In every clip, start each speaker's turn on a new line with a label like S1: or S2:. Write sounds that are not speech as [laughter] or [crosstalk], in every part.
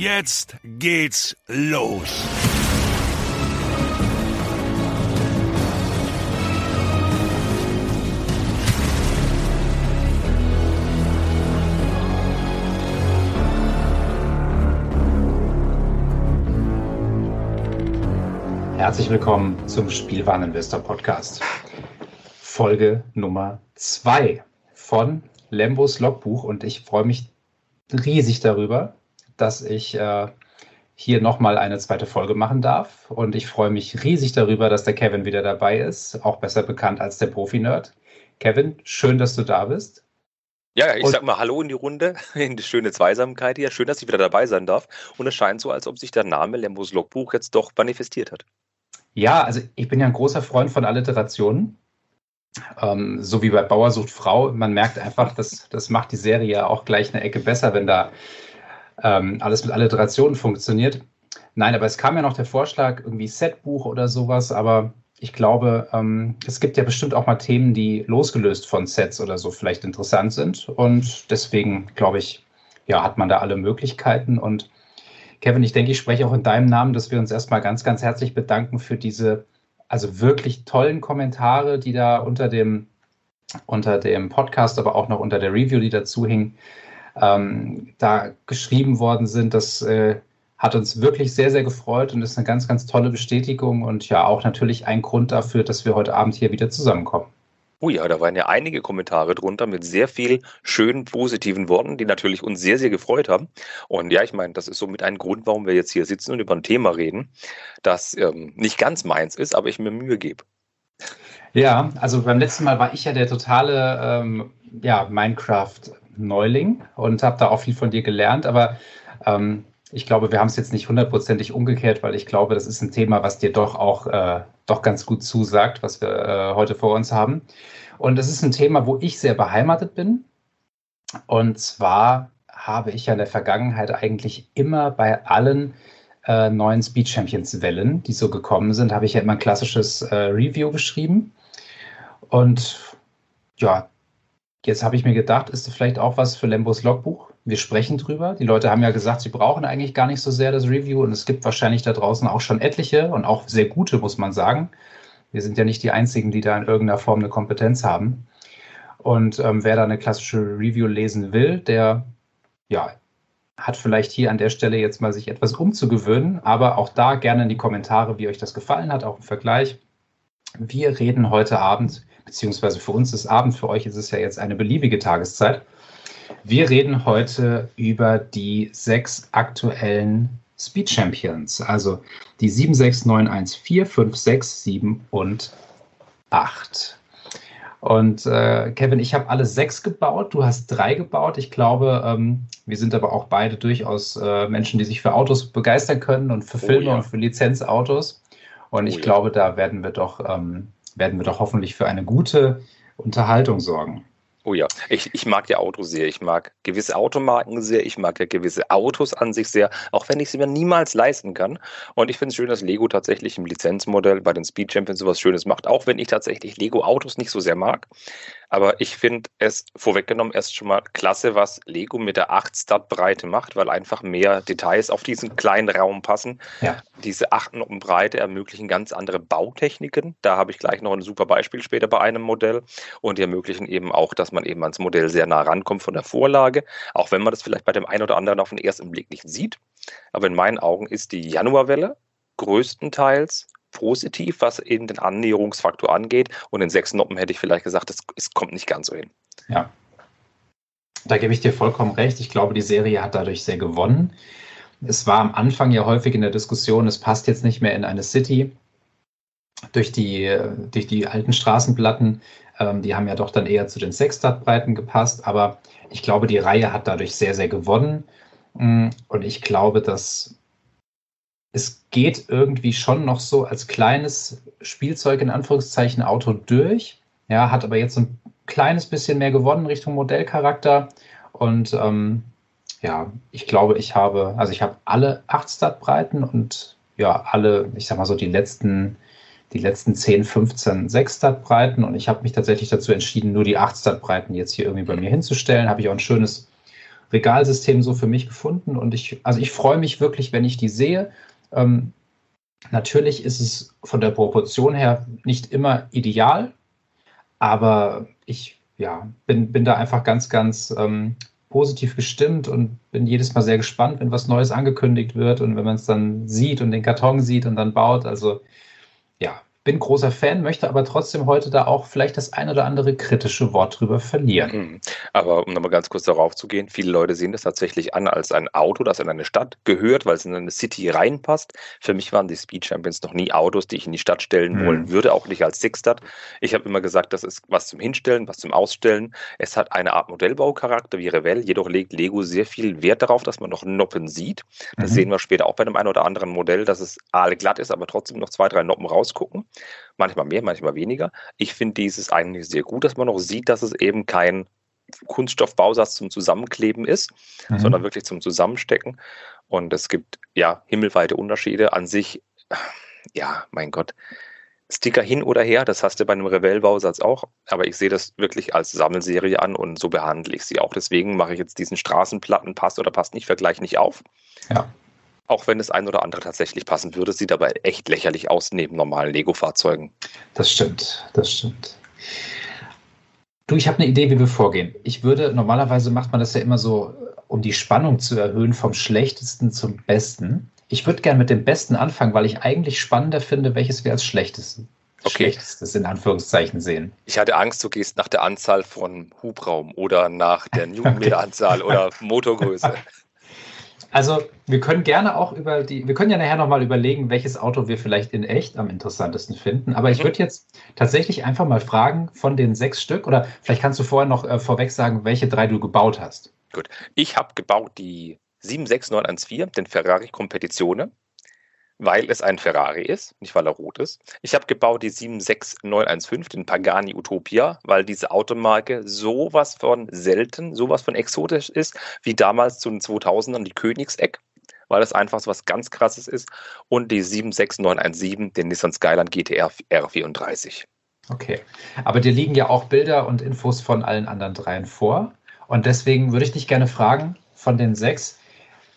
S1: Jetzt geht's los.
S2: Herzlich willkommen zum Spielwareninvestor Podcast. Folge Nummer zwei von Lembos Logbuch und ich freue mich riesig darüber, dass ich äh, hier nochmal eine zweite Folge machen darf. Und ich freue mich riesig darüber, dass der Kevin wieder dabei ist, auch besser bekannt als der Profi-Nerd. Kevin, schön, dass du da bist.
S3: Ja, ich und, sag mal Hallo in die Runde, [laughs] in die schöne Zweisamkeit hier. Schön, dass ich wieder dabei sein darf. Und es scheint so, als ob sich der Name Lembos Logbuch jetzt doch manifestiert hat.
S2: Ja, also ich bin ja ein großer Freund von Alliterationen. Ähm, so wie bei Bauer sucht Frau. Man merkt einfach, dass das macht die Serie ja auch gleich eine Ecke besser, wenn da ähm, alles mit Alliterationen funktioniert. Nein, aber es kam ja noch der Vorschlag, irgendwie Setbuch oder sowas, aber ich glaube, ähm, es gibt ja bestimmt auch mal Themen, die losgelöst von Sets oder so vielleicht interessant sind. Und deswegen, glaube ich, ja, hat man da alle Möglichkeiten. Und Kevin, ich denke, ich spreche auch in deinem Namen, dass wir uns erstmal ganz, ganz herzlich bedanken für diese, also wirklich tollen Kommentare, die da unter dem, unter dem Podcast, aber auch noch unter der Review, die dazu hing, ähm, da geschrieben worden sind. Das äh, hat uns wirklich sehr, sehr gefreut und ist eine ganz, ganz tolle Bestätigung und ja auch natürlich ein Grund dafür, dass wir heute Abend hier wieder zusammenkommen.
S3: Oh ja, da waren ja einige Kommentare drunter mit sehr viel schönen, positiven Worten, die natürlich uns sehr, sehr gefreut haben. Und ja, ich meine, das ist somit ein Grund, warum wir jetzt hier sitzen und über ein Thema reden, das ähm, nicht ganz meins ist, aber ich mir Mühe gebe.
S2: Ja, also beim letzten Mal war ich ja der totale ähm, ja, Minecraft-Neuling und habe da auch viel von dir gelernt, aber ähm, ich glaube, wir haben es jetzt nicht hundertprozentig umgekehrt, weil ich glaube, das ist ein Thema, was dir doch auch äh, doch ganz gut zusagt, was wir äh, heute vor uns haben. Und es ist ein Thema, wo ich sehr beheimatet bin. Und zwar habe ich ja in der Vergangenheit eigentlich immer bei allen äh, neuen Speed Champions Wellen, die so gekommen sind, habe ich ja immer ein klassisches äh, Review geschrieben. Und ja, jetzt habe ich mir gedacht, ist vielleicht auch was für Lembos Logbuch? wir sprechen drüber. Die Leute haben ja gesagt, sie brauchen eigentlich gar nicht so sehr das Review und es gibt wahrscheinlich da draußen auch schon etliche und auch sehr gute, muss man sagen. Wir sind ja nicht die Einzigen, die da in irgendeiner Form eine Kompetenz haben. Und ähm, wer da eine klassische Review lesen will, der ja, hat vielleicht hier an der Stelle jetzt mal sich etwas umzugewöhnen, aber auch da gerne in die Kommentare, wie euch das gefallen hat, auch im Vergleich. Wir reden heute Abend, beziehungsweise für uns ist Abend, für euch ist es ja jetzt eine beliebige Tageszeit wir reden heute über die sechs aktuellen Speed Champions, also die 7, 6, 9, 1, 4, 5, 6, 7 und 8. Und äh, Kevin, ich habe alle sechs gebaut, du hast drei gebaut. Ich glaube, ähm, wir sind aber auch beide durchaus äh, Menschen, die sich für Autos begeistern können und für oh Filme oh, ja. und für Lizenzautos. Und oh, ich ja. glaube, da werden wir doch, ähm, werden wir doch hoffentlich für eine gute Unterhaltung sorgen.
S3: Oh ja, ich, ich mag ja Autos sehr. Ich mag gewisse Automarken sehr. Ich mag ja gewisse Autos an sich sehr, auch wenn ich sie mir niemals leisten kann. Und ich finde es schön, dass Lego tatsächlich im Lizenzmodell bei den Speed Champions sowas Schönes macht, auch wenn ich tatsächlich Lego Autos nicht so sehr mag. Aber ich finde es vorweggenommen erst schon mal klasse, was Lego mit der 8 Start-Breite macht, weil einfach mehr Details auf diesen kleinen Raum passen. Ja. Diese 8 Breite ermöglichen ganz andere Bautechniken. Da habe ich gleich noch ein super Beispiel später bei einem Modell. Und die ermöglichen eben auch, dass man eben ans Modell sehr nah rankommt von der Vorlage, auch wenn man das vielleicht bei dem einen oder anderen auf den ersten Blick nicht sieht. Aber in meinen Augen ist die Januarwelle größtenteils positiv, was eben den Annäherungsfaktor angeht. Und in sechs Noppen hätte ich vielleicht gesagt, es, kommt nicht ganz so hin.
S2: Ja. Da gebe ich dir vollkommen recht. Ich glaube, die Serie hat dadurch sehr gewonnen. Es war am Anfang ja häufig in der Diskussion, es passt jetzt nicht mehr in eine City durch die, durch die alten Straßenplatten. Ähm, die haben ja doch dann eher zu den Sexstadtbreiten gepasst. Aber ich glaube, die Reihe hat dadurch sehr, sehr gewonnen. Mm, und ich glaube, dass es geht irgendwie schon noch so als kleines Spielzeug in Anführungszeichen Auto durch. Ja, hat aber jetzt ein kleines bisschen mehr gewonnen Richtung Modellcharakter. Und ähm, ja, ich glaube, ich habe, also ich habe alle acht Startbreiten und ja, alle, ich sag mal so, die letzten, die letzten 10, 15 6 Startbreiten. Und ich habe mich tatsächlich dazu entschieden, nur die acht Startbreiten jetzt hier irgendwie bei mir hinzustellen. Habe ich auch ein schönes Regalsystem so für mich gefunden. Und ich, also ich freue mich wirklich, wenn ich die sehe ähm, natürlich ist es von der Proportion her nicht immer ideal, aber ich ja, bin, bin da einfach ganz, ganz ähm, positiv gestimmt und bin jedes Mal sehr gespannt, wenn was Neues angekündigt wird und wenn man es dann sieht und den Karton sieht und dann baut. Also ja, bin großer Fan, möchte aber trotzdem heute da auch vielleicht das ein oder andere kritische Wort drüber verlieren. Mhm.
S3: Aber um nochmal ganz kurz darauf zu gehen, viele Leute sehen das tatsächlich an als ein Auto, das in eine Stadt gehört, weil es in eine City reinpasst. Für mich waren die Speed Champions noch nie Autos, die ich in die Stadt stellen mhm. wollen würde, auch nicht als Sixstad. Ich habe immer gesagt, das ist was zum Hinstellen, was zum Ausstellen. Es hat eine Art Modellbaucharakter wie Revell, jedoch legt Lego sehr viel Wert darauf, dass man noch Noppen sieht. Das mhm. sehen wir später auch bei einem einen oder anderen Modell, dass es glatt ist, aber trotzdem noch zwei, drei Noppen rausgucken manchmal mehr, manchmal weniger. Ich finde dieses eigentlich sehr gut, dass man noch sieht, dass es eben kein Kunststoffbausatz zum Zusammenkleben ist, mhm. sondern wirklich zum Zusammenstecken. Und es gibt ja himmelweite Unterschiede an sich. Ja, mein Gott. Sticker hin oder her, das hast du bei einem Revell-Bausatz auch, aber ich sehe das wirklich als Sammelserie an und so behandle ich sie auch. Deswegen mache ich jetzt diesen Straßenplatten, passt oder passt nicht, Vergleich nicht auf.
S2: Ja.
S3: Auch wenn das ein oder andere tatsächlich passen würde, sieht aber echt lächerlich aus neben normalen Lego-Fahrzeugen.
S2: Das stimmt, das stimmt. Du, ich habe eine Idee, wie wir vorgehen. Ich würde, normalerweise macht man das ja immer so, um die Spannung zu erhöhen, vom schlechtesten zum besten. Ich würde gerne mit dem Besten anfangen, weil ich eigentlich spannender finde, welches wir als schlechtestes,
S3: Okay.
S2: schlechtestes in Anführungszeichen sehen.
S3: Ich hatte Angst, du gehst nach der Anzahl von Hubraum oder nach der [laughs] Newtonmeteranzahl oder Motorgröße. [laughs]
S2: Also wir können gerne auch über die, wir können ja nachher nochmal überlegen, welches Auto wir vielleicht in echt am interessantesten finden. Aber ich
S3: Mhm.
S2: würde jetzt tatsächlich einfach mal fragen von den sechs Stück oder vielleicht kannst du vorher noch äh, vorweg sagen, welche drei du gebaut hast.
S3: Ich habe gebaut die 76914, den Ferrari Competizione, weil es ein Ferrari ist, nicht weil er rot ist. Ich habe gebaut die 76915, den Pagani Utopia, weil diese Automarke sowas von selten, sowas von exotisch ist, wie damals zu den 2000ern die Königseck, weil es einfach so was ganz krasses ist. Und die 76917, den Nissan Skyline GTR R34.
S2: Okay. Aber dir liegen ja auch Bilder und Infos von allen anderen dreien vor. Und deswegen würde ich dich gerne fragen, von den sechs,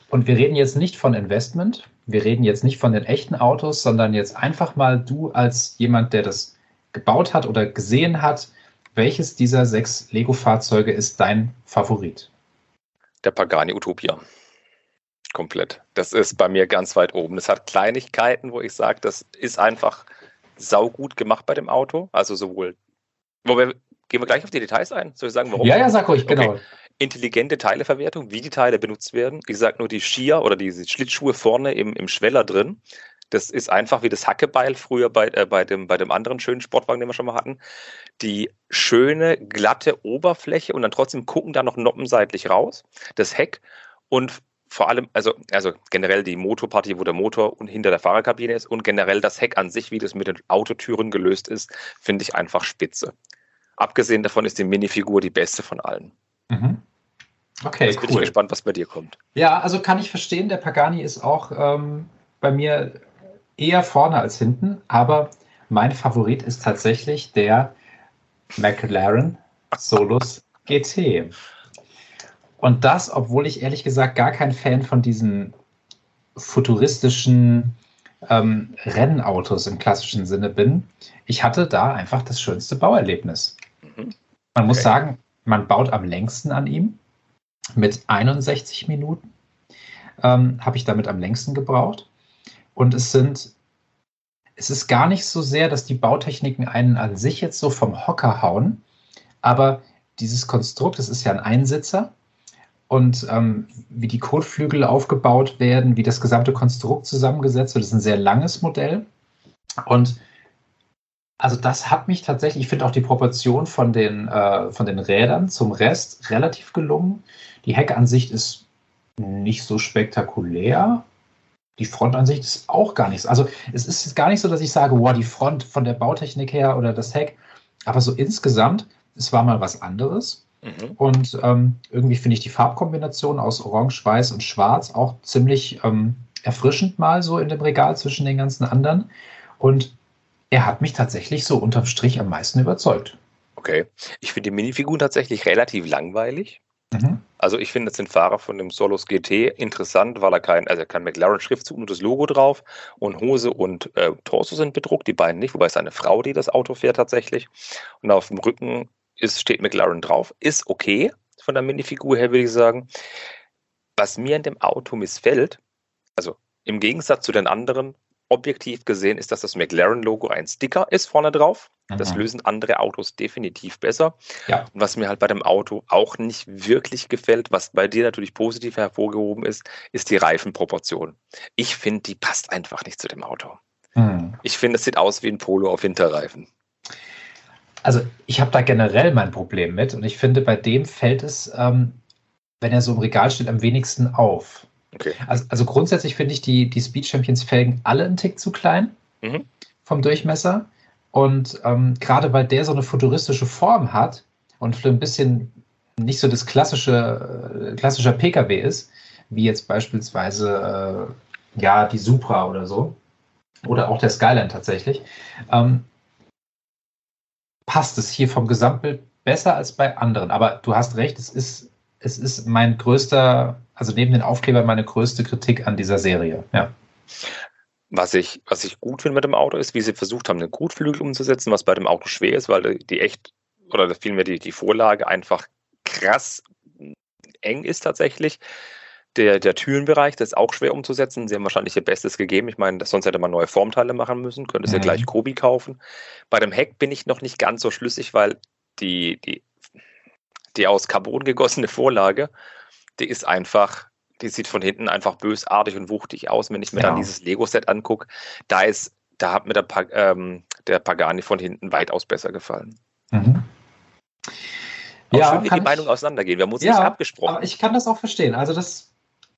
S2: und wir reden jetzt nicht von Investment, wir reden jetzt nicht von den echten Autos, sondern jetzt einfach mal du als jemand, der das gebaut hat oder gesehen hat, welches dieser sechs Lego-Fahrzeuge ist dein Favorit?
S3: Der Pagani Utopia. Komplett. Das ist bei mir ganz weit oben. Es hat Kleinigkeiten, wo ich sage, das ist einfach saugut gemacht bei dem Auto. Also sowohl. Wobei, gehen wir gleich auf die Details ein? Soll ich sagen, warum?
S2: Ja, ja, sag ruhig,
S3: Okay.
S2: genau.
S3: Intelligente Teileverwertung, wie die Teile benutzt werden. Ich sage nur die Skier oder diese Schlittschuhe vorne im, im Schweller drin. Das ist einfach wie das Hackebeil früher bei, äh, bei, dem, bei dem anderen schönen Sportwagen, den wir schon mal hatten. Die schöne, glatte Oberfläche und dann trotzdem gucken da noch noppenseitlich raus. Das Heck und vor allem, also, also generell die Motorpartie, wo der Motor und hinter der Fahrerkabine ist und generell das Heck an sich, wie das mit den Autotüren gelöst ist, finde ich einfach spitze. Abgesehen davon ist die Minifigur die beste von allen.
S2: Mhm. Okay,
S3: Jetzt bin ich
S2: cool.
S3: gespannt, was bei dir kommt.
S2: Ja, also kann ich verstehen, der Pagani ist auch ähm, bei mir eher vorne als hinten, aber mein Favorit ist tatsächlich der McLaren Solus GT. Und das, obwohl ich ehrlich gesagt gar kein Fan von diesen futuristischen ähm, Rennautos im klassischen Sinne bin. Ich hatte da einfach das schönste Bauerlebnis. Man muss
S3: Okay.
S2: sagen, man baut am längsten an ihm mit 61 Minuten. Ähm, Habe ich damit am längsten gebraucht. Und es sind, es ist gar nicht so sehr, dass die Bautechniken einen an sich jetzt so vom Hocker hauen, aber dieses Konstrukt, es ist ja ein Einsitzer und ähm, wie die Kotflügel aufgebaut werden, wie das gesamte Konstrukt zusammengesetzt wird, ist ein sehr langes Modell. Und also das hat mich tatsächlich, ich finde auch die Proportion von den, äh, von den Rädern zum Rest relativ gelungen. Die Heckansicht ist nicht so spektakulär. Die Frontansicht ist auch gar nichts. Also es ist gar nicht so, dass ich sage, wow, die Front von der Bautechnik her oder das Heck. Aber so insgesamt, es war mal was anderes.
S3: Mhm.
S2: Und ähm, irgendwie finde ich die Farbkombination aus Orange, Weiß und Schwarz auch ziemlich ähm, erfrischend mal so in dem Regal zwischen den ganzen anderen. Und er hat mich tatsächlich so unterm Strich am meisten überzeugt.
S3: Okay. Ich finde die Minifiguren tatsächlich relativ langweilig.
S2: Mhm.
S3: Also ich finde jetzt den Fahrer von dem Solos GT interessant, weil er kein, also kein McLaren-Schriftzug, nur das Logo drauf und Hose und äh, Torso sind bedruckt, die beiden nicht, wobei es eine Frau, die das Auto fährt tatsächlich. Und auf dem Rücken ist, steht McLaren drauf. Ist okay von der Minifigur her, würde ich sagen. Was mir in dem Auto missfällt, also im Gegensatz zu den anderen, objektiv gesehen, ist, dass das McLaren-Logo ein Sticker ist vorne drauf. Das
S2: Mhm.
S3: lösen andere Autos definitiv besser.
S2: Ja.
S3: Was mir halt bei dem Auto auch nicht wirklich gefällt, was bei dir natürlich positiv hervorgehoben ist, ist die Reifenproportion. Ich finde, die passt einfach nicht zu dem Auto.
S2: Mhm.
S3: Ich finde, es sieht aus wie ein Polo auf Winterreifen.
S2: Also ich habe da generell mein Problem mit und ich finde, bei dem fällt es, ähm, wenn er so im Regal steht, am wenigsten auf.
S3: Okay.
S2: Also, also grundsätzlich finde ich die, die Speed Champions Felgen alle einen Tick zu klein
S3: Mhm.
S2: vom Durchmesser. Und ähm, gerade weil der so eine futuristische Form hat und für ein bisschen nicht so das klassische, äh, klassischer Pkw ist, wie jetzt beispielsweise äh, ja die Supra oder so, oder auch der Skyline tatsächlich, ähm, passt es hier vom Gesamtbild besser als bei anderen. Aber du hast recht, es ist, es ist mein größter, also neben den Aufklebern meine größte Kritik an dieser Serie. Ja.
S3: Was ich, was ich gut finde mit dem Auto ist, wie sie versucht haben, einen Gutflügel umzusetzen, was bei dem Auto schwer ist, weil die echt, oder vielmehr die, die Vorlage einfach krass eng ist tatsächlich. Der, der Türenbereich, das ist auch schwer umzusetzen. Sie haben wahrscheinlich ihr Bestes gegeben. Ich meine, sonst hätte man neue Formteile machen müssen, könnte es mhm. ja gleich Kobi kaufen. Bei dem Heck bin ich noch nicht ganz so schlüssig, weil die, die, die aus Carbon gegossene Vorlage, die ist einfach, die sieht von hinten einfach bösartig und wuchtig aus. Wenn ich mir ja. dann dieses Lego-Set angucke, da ist, da hat mir der, ähm, der Pagani von hinten weitaus besser gefallen. Mhm. Auch ja, schön, wie die Meinungen auseinandergehen. Wir haben uns ja, nicht abgesprochen.
S2: Aber ich kann das auch verstehen. Also das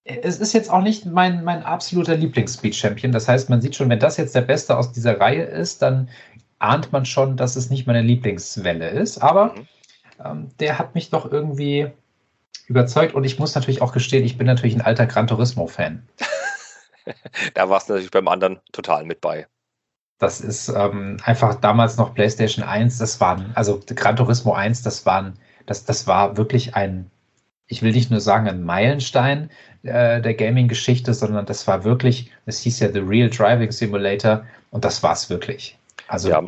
S2: es ist jetzt auch nicht mein, mein absoluter Lieblings-Speed-Champion. Das heißt, man sieht schon, wenn das jetzt der Beste aus dieser Reihe ist, dann ahnt man schon, dass es nicht meine Lieblingswelle ist. Aber mhm. ähm, der hat mich doch irgendwie überzeugt und ich muss natürlich auch gestehen, ich bin natürlich ein alter Gran Turismo-Fan. [laughs]
S3: da warst du natürlich beim anderen total mit bei.
S2: Das ist ähm, einfach damals noch PlayStation 1, das waren, also Gran Turismo 1, das waren, das, das war wirklich ein, ich will nicht nur sagen, ein Meilenstein äh, der Gaming-Geschichte, sondern das war wirklich, es hieß ja The Real Driving Simulator und das war es wirklich.
S3: Also ja,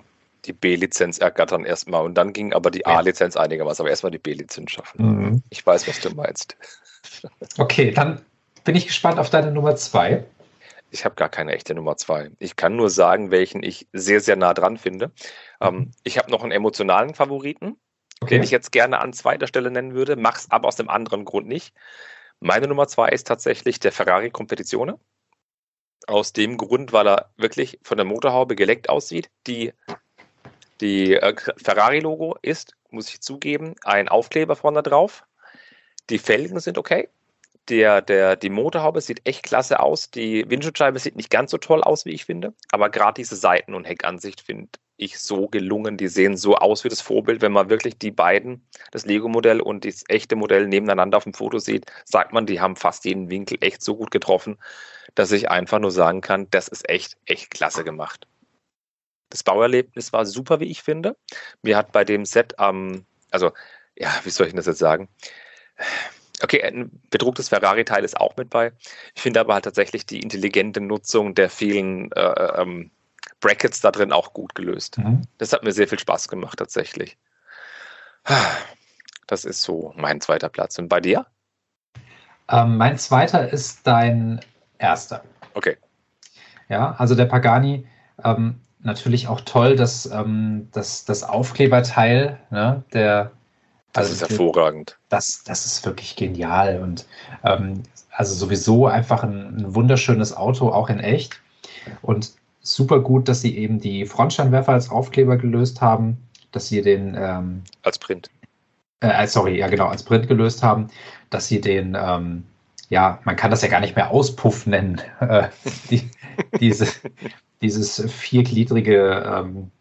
S3: die B-Lizenz ergattern erstmal und dann ging aber die. A-Lizenz einigermaßen, aber erstmal die B-Lizenz schaffen. Mhm. Ich weiß, was du meinst. [laughs]
S2: Okay, dann bin ich gespannt auf deine Nummer zwei.
S3: Ich habe gar keine echte Nummer zwei. Ich kann nur sagen, welchen ich sehr, sehr nah dran finde. Ähm, mhm. ich habe noch einen emotionalen Favoriten, okay. den ich jetzt gerne an zweiter Stelle nennen würde, mache es aber aus dem anderen Grund nicht. Meine Nummer zwei ist tatsächlich der Ferrari Competizione. Aus dem Grund, weil er wirklich von der Motorhaube geleckt aussieht. Die, die äh, Ferrari-Logo ist, muss ich zugeben, ein Aufkleber vorne drauf. Die Felgen sind okay. Der, der, die Motorhaube sieht echt klasse aus. Die Windschutzscheibe sieht nicht ganz so toll aus, wie ich finde. Aber gerade diese Seiten- und Heckansicht finde ich so gelungen. Die sehen so aus wie das Vorbild. Wenn man wirklich die beiden, das Lego-Modell und das echte Modell nebeneinander auf dem Foto sieht, sagt man, die haben fast jeden Winkel echt so gut getroffen, dass ich einfach nur sagen kann, das ist echt, echt klasse gemacht. Das Bauerlebnis war super, wie ich finde. Mir hat bei dem Set am, ähm, also, ja, wie soll ich das jetzt sagen? Okay, ein bedrucktes Ferrari-Teil ist auch mit bei. Ich finde aber halt tatsächlich die intelligente Nutzung der vielen äh, ähm, Brackets da drin auch gut gelöst. Mhm. Das hat mir sehr viel Spaß gemacht, tatsächlich. Das ist so mein zweiter Platz. Und bei dir?
S2: Ähm, mein zweiter ist dein erster.
S3: Okay.
S2: Ja, also der Pagani, ähm, natürlich auch toll, dass ähm, das, das Aufkleberteil, ne, der.
S3: Das also ist hervorragend.
S2: Das, das ist wirklich genial und ähm, also sowieso einfach ein, ein, wunderschönes Auto, auch in echt. Und super gut, dass sie eben die Frontscheinwerfer als Aufkleber gelöst haben, dass sie den ähm,
S3: als Print.
S2: Äh, sorry, ja genau, als Print gelöst haben, dass sie den, ähm, ja, man kann das ja gar nicht mehr Auspuff nennen, [laughs] äh, die, diese, dieses viergliedrige ähm,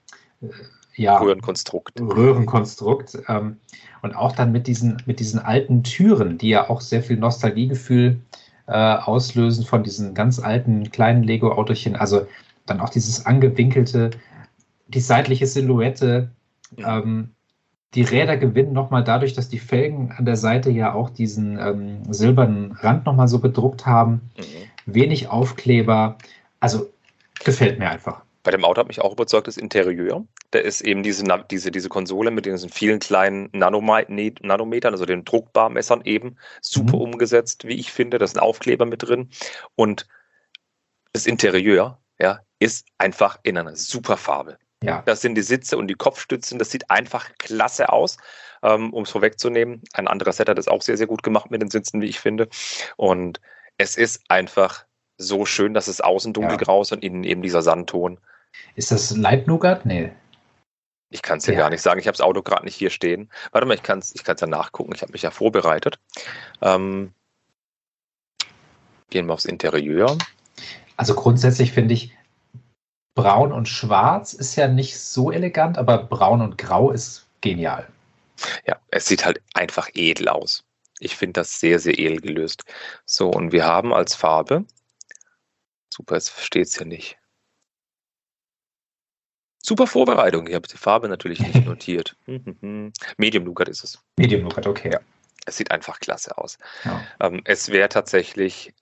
S3: ja, Röhrenkonstrukt.
S2: Röhrenkonstrukt. Ähm, und auch dann mit diesen, mit diesen alten Türen, die ja auch sehr viel Nostalgiegefühl äh, auslösen von diesen ganz alten kleinen Lego-Autochen. Also dann auch dieses angewinkelte, die seitliche Silhouette. Ähm, die Räder gewinnen nochmal dadurch, dass die Felgen an der Seite ja auch diesen ähm, silbernen Rand nochmal so bedruckt haben. Mhm. Wenig Aufkleber. Also gefällt mir einfach.
S3: Bei dem Auto hat mich auch überzeugt das Interieur. Da ist eben diese, diese, diese Konsole mit diesen vielen kleinen Nanometern, also den Druckbarmessern eben, super mhm. umgesetzt, wie ich finde. Da ist ein Aufkleber mit drin. Und das Interieur, ja, ist einfach in einer super Farbe. Ja. Das sind die Sitze und die Kopfstützen. Das sieht einfach klasse aus, ähm, um es vorwegzunehmen. Ein anderer Set hat das auch sehr, sehr gut gemacht mit den Sitzen, wie ich finde. Und es ist einfach so schön, dass es außen dunkelgrau ist und innen eben dieser Sandton.
S2: Ist das Leibnugat? Nee.
S3: Ich kann es dir ja. gar nicht sagen. Ich habe das Auto gerade nicht hier stehen. Warte mal, ich kann es ich ja nachgucken. Ich habe mich ja vorbereitet. Ähm, gehen wir aufs Interieur.
S2: Also grundsätzlich finde ich, Braun und Schwarz ist ja nicht so elegant, aber Braun und Grau ist genial.
S3: Ja, es sieht halt einfach edel aus. Ich finde das sehr, sehr edel gelöst. So, und wir haben als Farbe, super, jetzt versteht es ja nicht. Super Vorbereitung. Ich habe die Farbe natürlich nicht [laughs] notiert. [laughs] Medium Nougat ist es.
S2: Medium Nougat, okay.
S3: Ja. Es sieht einfach klasse aus.
S2: Ja.
S3: Ähm, es wäre tatsächlich,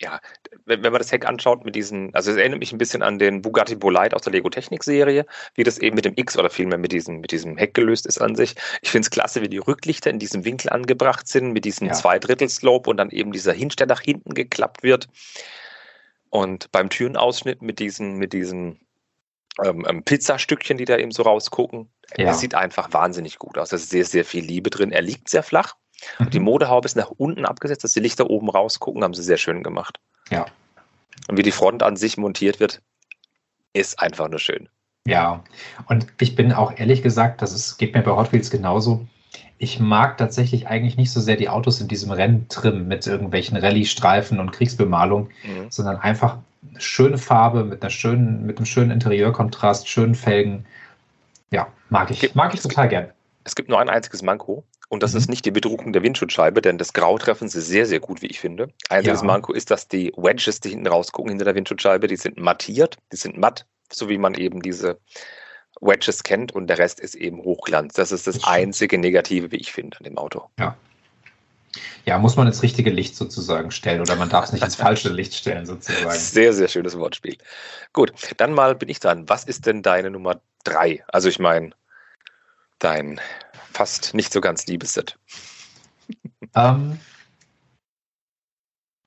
S3: ja, wenn, wenn man das Heck anschaut mit diesen, also es erinnert mich ein bisschen an den Bugatti Bolide aus der Lego Technik Serie, wie das eben mit dem X oder vielmehr mit diesem, mit diesem Heck gelöst ist an sich. Ich finde es klasse, wie die Rücklichter in diesem Winkel angebracht sind, mit diesem
S2: Ja.
S3: Zweidrittel-Slope und dann eben dieser Hinstell nach hinten geklappt wird. Und beim Türenausschnitt mit diesen, mit diesen ähm, ähm, Pizzastückchen, die da eben so rausgucken.
S2: Ja.
S3: Es sieht einfach wahnsinnig gut aus. Da ist sehr, sehr viel Liebe drin. Er liegt sehr flach.
S2: Mhm.
S3: Die Modehaube ist nach unten abgesetzt, dass die Lichter oben rausgucken, haben sie sehr schön gemacht.
S2: Ja.
S3: Und wie die Front an sich montiert wird, ist einfach nur schön.
S2: Ja, und ich bin auch ehrlich gesagt, das ist, geht mir bei Hot Wheels genauso. Ich mag tatsächlich eigentlich nicht so sehr die Autos in diesem Renntrim mit irgendwelchen Rallye-Streifen und Kriegsbemalung,
S3: Mhm.
S2: sondern einfach eine schöne Farbe mit einer schönen, mit einem schönen Interieurkontrast, schönen Felgen. Ja, mag ich,
S3: Gibt-
S2: mag ich total gern.
S3: Es gibt nur ein einziges Manko und das
S2: Mhm.
S3: ist nicht die Bedruckung der Windschutzscheibe, denn das Grau treffen sie sehr, sehr gut, wie ich finde. Einziges
S2: Ja.
S3: Manko ist, dass die Wedges, die hinten rausgucken hinter der Windschutzscheibe, die sind mattiert, die sind matt, so wie man eben diese Wedges kennt und der Rest ist eben Hochglanz. Das ist das, einzige Negative, wie ich finde, an dem Auto.
S2: Ja, muss man ins richtige Licht sozusagen stellen oder man darf es nicht ins [laughs] falsche Licht stellen sozusagen.
S3: Sehr, sehr schönes Wortspiel. Gut, dann mal bin ich dran. Was ist denn deine Nummer drei? Also ich meine, dein fast nicht so ganz liebes Set. [laughs]
S2: Ähm,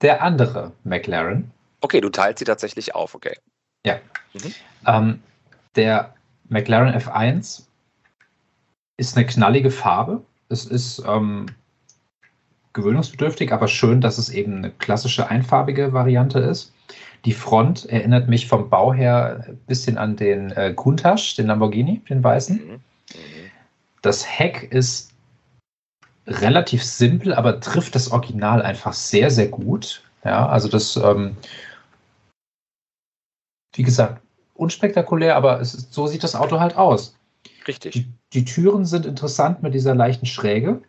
S2: der andere McLaren,
S3: Okay, du teilst sie tatsächlich auf, okay.
S2: Ähm, der McLaren F1 ist eine knallige Farbe. Es ist ähm, gewöhnungsbedürftig, aber schön, dass es eben eine klassische einfarbige Variante ist. Die Front erinnert mich vom Bau her ein bisschen an den äh, Countach, den Lamborghini, den weißen.
S3: Mhm. Mhm.
S2: Das Heck ist relativ simpel, aber trifft das Original einfach sehr, sehr gut. Ja, also das, ähm, wie gesagt, unspektakulär, aber ist, so sieht das Auto halt aus.
S3: Richtig.
S2: Die, die Türen sind interessant mit dieser leichten Schräge,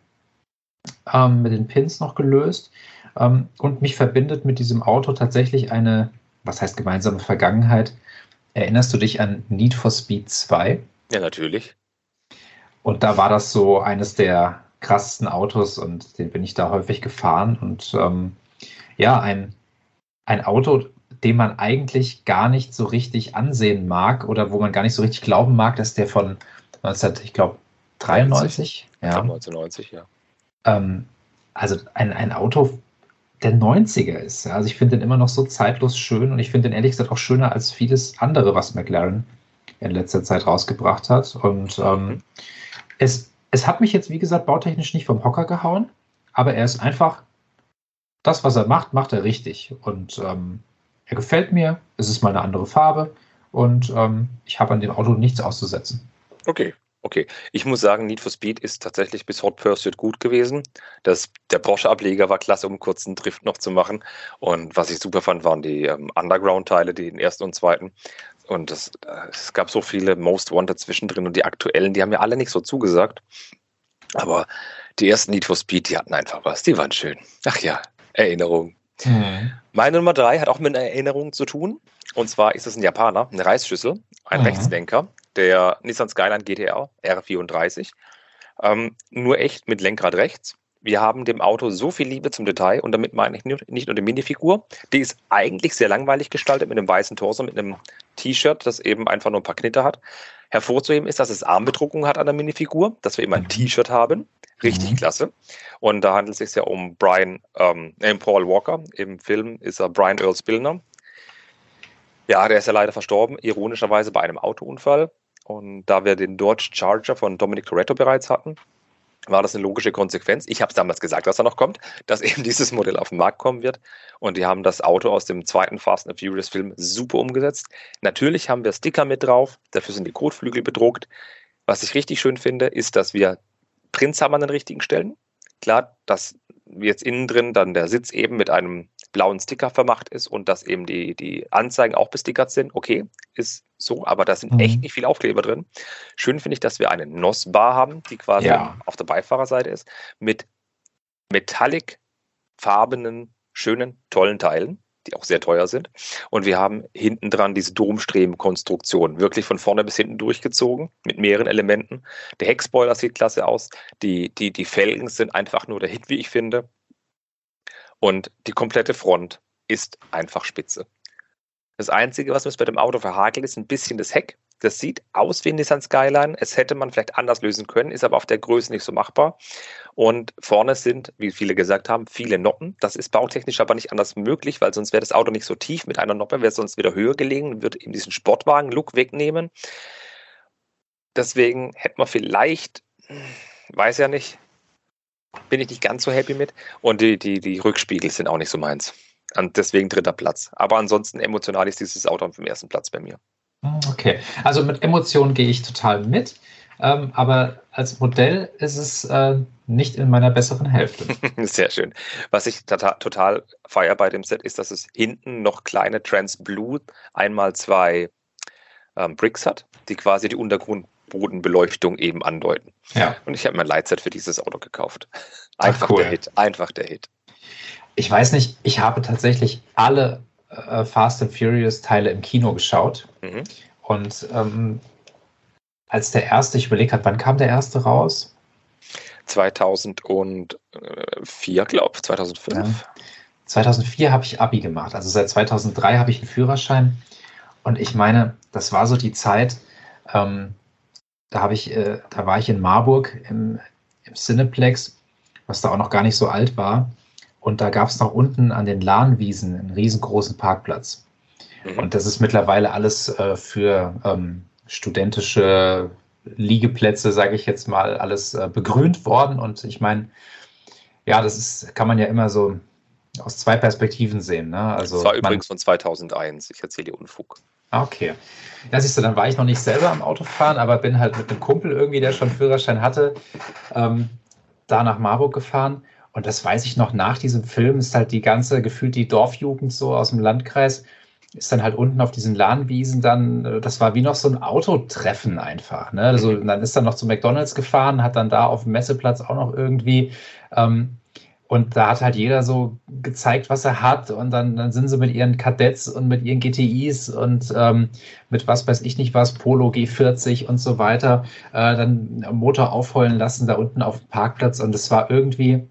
S2: ähm, mit den Pins noch gelöst. Ähm, und mich verbindet mit diesem Auto tatsächlich eine, was heißt gemeinsame Vergangenheit. Erinnerst du dich an Need for Speed 2?
S3: Ja, natürlich.
S2: Und da war das so eines der krassesten Autos und den bin ich da häufig gefahren. Und ähm, ja, ein, ein Auto, dem man eigentlich gar nicht so richtig ansehen mag oder wo man gar nicht so richtig glauben mag, dass der von 19, ich glaube, 93,
S3: Ja.
S2: ja,
S3: 1990, ja.
S2: ähm, also ein, ein Auto der 90er ist. Ja. Also ich finde den immer noch so zeitlos schön und ich finde den ehrlich gesagt auch schöner als vieles andere, was McLaren in letzter Zeit rausgebracht hat. Und ähm, es, es hat mich jetzt, wie gesagt, bautechnisch nicht vom Hocker gehauen, aber er ist einfach, das, was er macht, macht er richtig. Und ähm, er gefällt mir, es ist mal eine andere Farbe und ähm, ich habe an dem Auto nichts auszusetzen.
S3: Okay, okay. Ich muss sagen, Need for Speed ist tatsächlich bis Hot Pursuit gut gewesen. Das, der Porsche-Ableger war klasse, um einen kurzen Drift noch zu machen. Und was ich super fand, waren die ähm, Underground-Teile, die den ersten und zweiten. Und das, äh, es gab so viele Most Wanted zwischendrin und die aktuellen, die haben mir alle nicht so zugesagt. Aber die ersten Need for Speed, die hatten einfach was. Die waren schön. Ach ja, Erinnerung. Meine Nummer drei hat auch mit einer Erinnerung zu tun. Und zwar ist es ein Japaner, eine Reisschüssel, ein
S2: Mhm.
S3: Rechtslenker, der Nissan Skyline GTR R34. Ähm, nur echt mit Lenkrad rechts. Wir haben dem Auto so viel Liebe zum Detail und damit meine ich nicht nicht nur die Minifigur. Die ist eigentlich sehr langweilig gestaltet mit einem weißen Torso, mit einem T-Shirt, das eben einfach nur ein paar Knitter hat. Hervorzuheben ist, dass es Armbedruckung hat an der Minifigur, dass wir eben ein
S2: Mhm.
S3: T-Shirt haben. Richtig
S2: Mhm.
S3: klasse. Und da handelt es sich ja um Brian, ähm, äh, Paul Walker. Im Film ist er Brian Earl Spillner. Ja, der ist ja leider verstorben, ironischerweise bei einem Autounfall. Und da wir den Dodge Charger von Dominic Toretto bereits hatten, war das eine logische Konsequenz. Ich habe es damals gesagt, dass er noch kommt, dass [laughs] eben dieses Modell auf den Markt kommen wird. Und die haben das Auto aus dem zweiten Fast and Furious Film super umgesetzt. Natürlich haben wir Sticker mit drauf, dafür sind die Kotflügel bedruckt. Was ich richtig schön finde, ist, dass wir Prints haben an den richtigen Stellen. Klar, dass jetzt innen drin dann der Sitz eben mit einem blauen Sticker vermacht ist und dass eben die, die Anzeigen auch bestickert sind. Okay, ist so, aber da sind
S2: Mhm.
S3: echt nicht viel Aufkleber drin. Schön finde ich, dass wir eine NOS-Bar haben, die quasi
S2: Ja.
S3: auf der Beifahrerseite ist, mit metallic farbenen, schönen, tollen Teilen. die auch sehr teuer sind. Und wir haben hinten dran diese Domstreben-Konstruktion, wirklich von vorne bis hinten durchgezogen, mit mehreren Elementen. Der Heckspoiler sieht klasse aus. Die, die, die Felgen sind einfach nur der Hit, wie ich finde. Und die komplette Front ist einfach spitze. Das Einzige, was mir bei dem Auto verhakelt, ist ein bisschen das Heck. Das sieht aus wie ein Nissan Skyline. Es hätte man vielleicht anders lösen können, ist aber auf der Größe nicht so machbar. Und vorne sind, wie viele gesagt haben, viele Noppen. Das ist bautechnisch aber nicht anders möglich, weil sonst wäre das Auto nicht so tief. Mit einer Noppe wäre es sonst wieder höher gelegen, würde eben diesen Sportwagen-Look wegnehmen. Deswegen hätte man vielleicht, weiß ja nicht, bin ich nicht ganz so happy mit. Und die, die, die Rückspiegel sind auch nicht so meins. Und deswegen dritter Platz. Aber ansonsten emotional ist dieses Auto auf dem ersten Platz bei mir.
S2: Okay, also mit Emotionen gehe ich total mit, ähm, aber als Modell ist es äh, nicht in meiner besseren Hälfte. [laughs]
S3: Sehr schön. Was ich total, total feier bei dem Set ist, dass es hinten noch kleine Trans Blue einmal zwei ähm, Bricks hat, die quasi die Untergrundbodenbeleuchtung eben andeuten.
S2: Ja.
S3: Und ich habe mir ein Lightset für dieses Auto gekauft. Einfach
S2: Ach, cool.
S3: der Hit. Einfach der Hit.
S2: Ich weiß nicht, ich habe tatsächlich alle äh, Fast and Furious Teile im Kino geschaut.
S3: Mhm.
S2: Und ähm, als der erste, ich überlege gerade, wann kam der erste raus?
S3: 2004, glaube ich, 2005.
S2: Ja. 2004 habe ich Abi gemacht. Also seit 2003 habe ich einen Führerschein. Und ich meine, das war so die Zeit, ähm, da habe ich, äh, da war ich in Marburg im, im Cineplex, was da auch noch gar nicht so alt war. Und da gab es noch unten an den Lahnwiesen einen riesengroßen Parkplatz.
S3: Mhm.
S2: Und das ist mittlerweile alles äh, für ähm, studentische Liegeplätze, sage ich jetzt mal, alles äh, begrünt worden. Und ich meine, ja, das ist, kann man ja immer so aus zwei Perspektiven sehen. Ne? Also
S3: das war
S2: man,
S3: übrigens von 2001. Ich erzähle dir Unfug.
S2: Ah, Okay. Ja, siehst du, dann war ich noch nicht selber am Autofahren, aber bin halt mit einem Kumpel irgendwie, der schon Führerschein hatte, ähm, da nach Marburg gefahren. Und das weiß ich noch, nach diesem Film ist halt die ganze, gefühlt die Dorfjugend so aus dem Landkreis, ist dann halt unten auf diesen Lahnwiesen dann, äh, das war wie noch so ein Autotreffen einfach. Ne? Also, und dann ist dann noch zu McDonalds gefahren, hat dann da auf dem Messeplatz auch noch irgendwie, ähm, und da hat halt jeder so gezeigt, was er hat. Und dann, dann sind sie mit ihren Kadetts und mit ihren GTIs und ähm, mit was weiß ich nicht was, Polo G40 und so weiter, äh, dann Motor aufheulen lassen da unten auf dem Parkplatz. Und es war irgendwie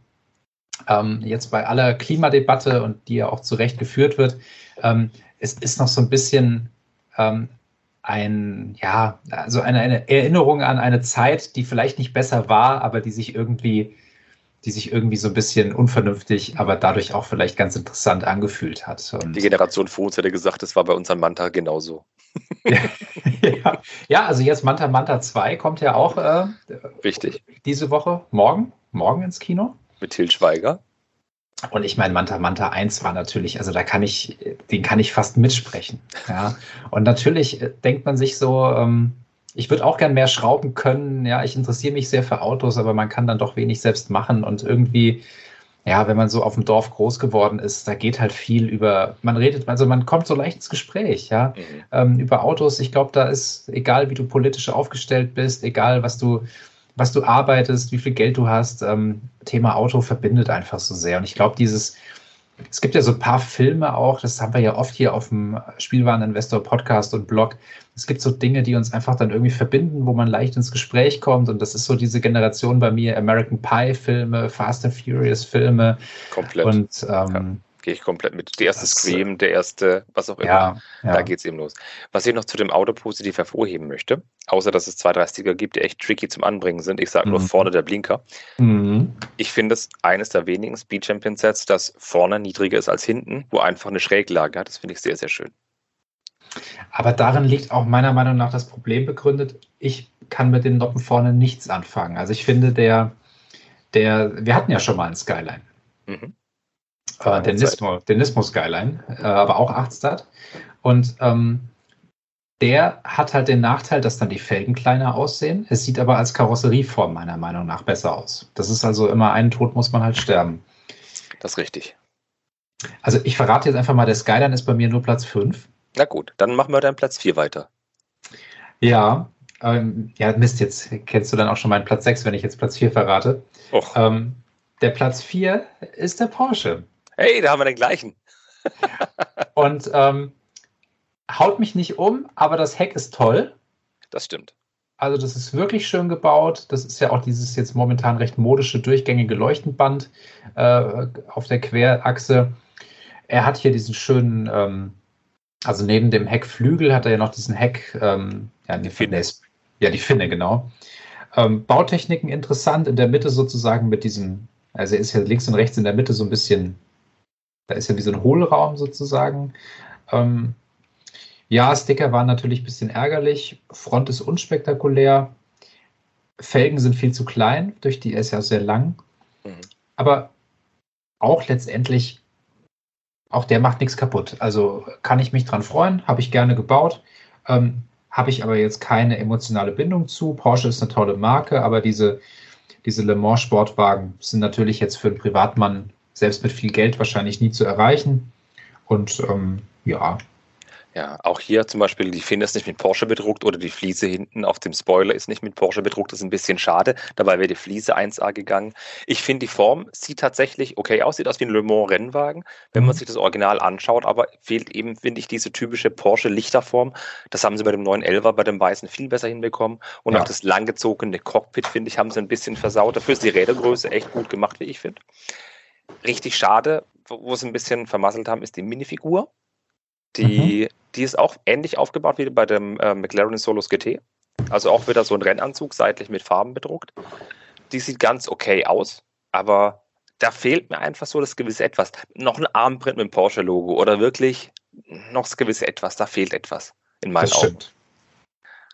S2: ähm, jetzt bei aller Klimadebatte und die ja auch zu Recht geführt wird, ähm, es ist noch so ein bisschen ähm, ein, ja, also eine, eine Erinnerung an eine Zeit, die vielleicht nicht besser war, aber die sich irgendwie die sich irgendwie so ein bisschen unvernünftig, aber dadurch auch vielleicht ganz interessant angefühlt hat. Und
S3: Die Generation vor uns hätte gesagt, das war bei uns an Manta genauso.
S2: ja, [laughs] ja, also jetzt Manta Manta 2 kommt ja auch äh,
S3: Richtig.
S2: diese Woche, morgen, morgen ins Kino.
S3: Mit Til Schweiger.
S2: Und ich meine, Manta Manta 1 war natürlich, also da kann ich, den kann ich fast mitsprechen. Ja. Und natürlich äh, denkt man sich so, ähm, ich würde auch gern mehr schrauben können. Ja, ich interessiere mich sehr für Autos, aber man kann dann doch wenig selbst machen und irgendwie, ja, wenn man so auf dem Dorf groß geworden ist, da geht halt viel über, man redet, also man kommt so leicht ins Gespräch, ja,
S3: Mhm.
S2: ähm, über Autos. Ich glaube, da ist, egal wie du politisch aufgestellt bist, egal was du, was du arbeitest, wie viel Geld du hast, ähm, Thema Auto verbindet einfach so sehr. Und ich glaube, dieses, es gibt ja so ein paar Filme auch, das haben wir ja oft hier auf dem Spielwareninvestor Podcast und Blog. Es gibt so Dinge, die uns einfach dann irgendwie verbinden, wo man leicht ins Gespräch kommt. Und das ist so diese Generation bei mir, American Pie Filme, Fast and Furious Filme.
S3: Komplett.
S2: Und ähm,
S3: Gehe ich komplett mit. Der erste
S2: Das,
S3: Scream, der erste, was auch immer.
S2: ja, ja.
S3: Da geht's eben los. Was ich noch zu dem Auto positiv hervorheben möchte, außer dass es zwei, drei Sticker gibt, die echt tricky zum Anbringen sind. Ich sage nur
S2: Mhm.
S3: vorne der Blinker.
S2: Mhm.
S3: Ich finde es eines der wenigen Speed Champion Sets, das vorne niedriger ist als hinten, wo einfach eine Schräglage hat. Das finde ich sehr, sehr schön.
S2: Aber darin liegt auch meiner Meinung nach das Problem begründet. Ich kann mit den Noppen vorne nichts anfangen. Also ich finde, der, der, wir hatten ja schon mal einen Skyline.
S3: Mhm.
S2: Äh, den, Nismo, den Nismo Skyline, äh, aber auch 8-Start. Und ähm, der hat halt den Nachteil, dass dann die Felgen kleiner aussehen. Es sieht aber als Karosserieform meiner Meinung nach besser aus. Das ist also immer einen Tod muss man halt sterben.
S3: Das ist richtig.
S2: Also ich verrate jetzt einfach mal, der Skyline ist bei mir nur Platz 5.
S3: Na gut, dann machen wir dann Platz 4 weiter.
S2: Ja, ähm, ja, Mist, jetzt kennst du dann auch schon meinen Platz 6, wenn ich jetzt Platz 4 verrate.
S3: Och,
S2: Ähm, der Platz 4 ist der Porsche.
S3: Hey, da haben wir den gleichen.
S2: Und ähm, haut mich nicht um, aber das Heck ist toll.
S3: Das stimmt.
S2: Also das ist wirklich schön gebaut. Das ist ja auch dieses jetzt momentan recht modische durchgängige Leuchtenband äh, auf der Querachse. Er hat hier diesen schönen, ähm, also neben dem Heckflügel hat er ja noch diesen Heck, ähm, ja, die Finne. Ja, die Finne, genau. Ähm, Bautechniken interessant, in der Mitte sozusagen mit diesem, also er ist ja links und rechts in der Mitte so ein bisschen, da ist ja wie so ein Hohlraum sozusagen. Ähm, ja, Sticker waren natürlich ein bisschen ärgerlich. Front ist unspektakulär. Felgen sind viel zu klein, durch die ist ja sehr lang. Mhm. Aber auch letztendlich, auch der macht nichts kaputt. Also kann ich mich dran freuen, habe ich gerne gebaut. Ähm, habe ich aber jetzt keine emotionale Bindung zu. Porsche ist eine tolle Marke, aber diese, diese Le Mans Sportwagen sind natürlich jetzt für einen Privatmann selbst mit viel Geld wahrscheinlich nie zu erreichen. Und ähm, ja,
S3: ja, auch hier zum Beispiel die Finne ist nicht mit Porsche bedruckt oder die Fliese hinten auf dem Spoiler ist nicht mit Porsche bedruckt. Das ist ein bisschen schade. Dabei wäre die Fliese 1A gegangen. Ich finde, die Form sieht tatsächlich okay aus, sieht aus wie ein Le Mans Rennwagen, wenn man mhm. sich das Original anschaut, aber fehlt eben, finde ich, diese typische Porsche Lichterform. Das haben sie bei dem 911er, bei dem Weißen viel besser hinbekommen. Und ja. auch das langgezogene Cockpit, finde ich, haben sie ein bisschen versaut. Dafür ist die Rädergröße echt gut gemacht, wie ich finde. Richtig schade, wo sie ein bisschen vermasselt haben, ist die Minifigur. Die, mhm. die ist auch ähnlich aufgebaut wie bei dem äh, McLaren Solos GT. Also auch wieder so ein Rennanzug, seitlich mit Farben bedruckt. Die sieht ganz okay aus, aber da fehlt mir einfach so das gewisse Etwas. Noch ein Armprint mit dem Porsche-Logo oder wirklich noch das gewisse Etwas. Da fehlt etwas in meinen das Augen. Stimmt.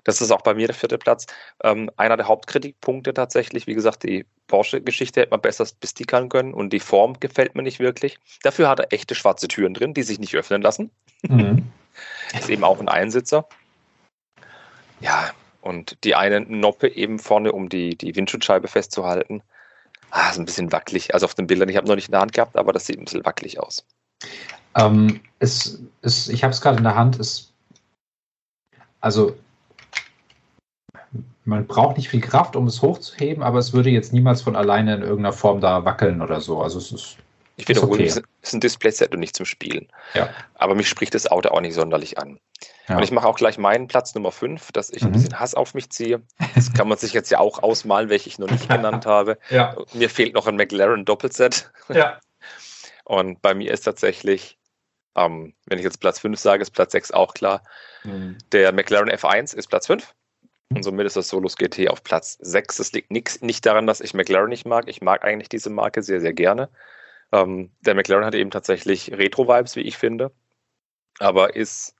S3: Das ist auch bei mir der vierte Platz. Ähm, einer der Hauptkritikpunkte tatsächlich, wie gesagt, die Porsche-Geschichte hätte man besser bestickern können und die Form gefällt mir nicht wirklich. Dafür hat er echte schwarze Türen drin, die sich nicht öffnen lassen. Mhm. [laughs] ist eben auch ein Einsitzer. Ja, und die eine Noppe eben vorne, um die, die Windschutzscheibe festzuhalten. Ah, ist ein bisschen wackelig. Also auf den Bildern, ich habe noch nicht in der Hand gehabt, aber das sieht ein bisschen wackelig aus.
S2: Ähm, es, es, ich habe es gerade in der Hand. Es, also man braucht nicht viel Kraft, um es hochzuheben, aber es würde jetzt niemals von alleine in irgendeiner Form da wackeln oder so. Also es ist.
S3: Ich wiederhole, okay. es ist ein Display-Set und nicht zum Spielen. Ja. Aber mich spricht das Auto auch nicht sonderlich an. Ja. Und ich mache auch gleich meinen Platz Nummer 5, dass ich mhm. ein bisschen Hass auf mich ziehe. Das kann man sich jetzt ja auch ausmalen, welche ich noch nicht genannt [laughs] habe. Ja. Mir fehlt noch ein McLaren Doppelset. Ja. [laughs] Und bei mir ist tatsächlich, ähm, wenn ich jetzt Platz 5 sage, ist Platz 6 auch klar. Mhm. Der McLaren F1 ist Platz 5. Und somit ist das Solus GT auf Platz 6. Das liegt nix, nicht daran, dass ich McLaren nicht mag. Ich mag eigentlich diese Marke sehr, sehr gerne. Ähm, der McLaren hat eben tatsächlich Retro-Vibes, wie ich finde. Aber ist,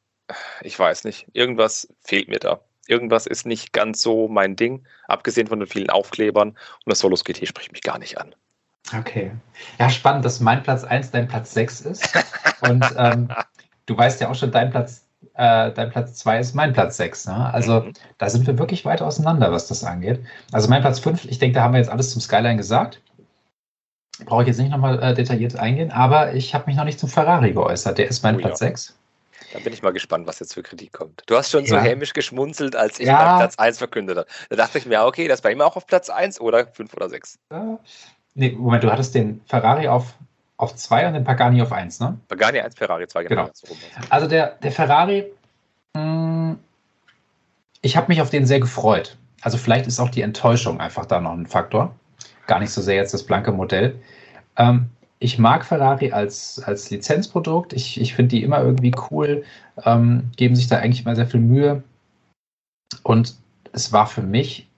S3: ich weiß nicht, irgendwas fehlt mir da. Irgendwas ist nicht ganz so mein Ding, abgesehen von den vielen Aufklebern. Und das Solus GT spricht mich gar nicht an.
S2: Okay. Ja, spannend, dass mein Platz 1 dein Platz 6 ist. Und ähm, du weißt ja auch schon, dein Platz äh, dein Platz 2 ist mein Platz 6. Ne? Also mhm. da sind wir wirklich weit auseinander, was das angeht. Also mein Platz 5, ich denke, da haben wir jetzt alles zum Skyline gesagt. Brauche ich jetzt nicht nochmal äh, detailliert eingehen, aber ich habe mich noch nicht zum Ferrari geäußert. Der ist mein oh, Platz ja. 6.
S3: Da bin ich mal gespannt, was jetzt für Kritik kommt. Du hast schon ja. so hämisch geschmunzelt, als ich ja. Platz 1 verkündet habe. Da dachte ich mir, okay, das war immer auch auf Platz 1 oder 5 oder 6. Ja.
S2: Nee, Moment, du hattest den Ferrari auf auf 2 und den Pagani auf 1, ne?
S3: Pagani 1, Ferrari 2,
S2: genau. genau. Also der, der Ferrari, mh, hm, ich habe mich auf den sehr gefreut. Also vielleicht ist auch die Enttäuschung einfach da noch ein Faktor. Gar nicht so sehr jetzt das blanke Modell. Ähm, ich mag Ferrari als, als Lizenzprodukt. Ich, ich finde die immer irgendwie cool, ähm, geben sich da eigentlich immer sehr viel Mühe. Und es war für mich,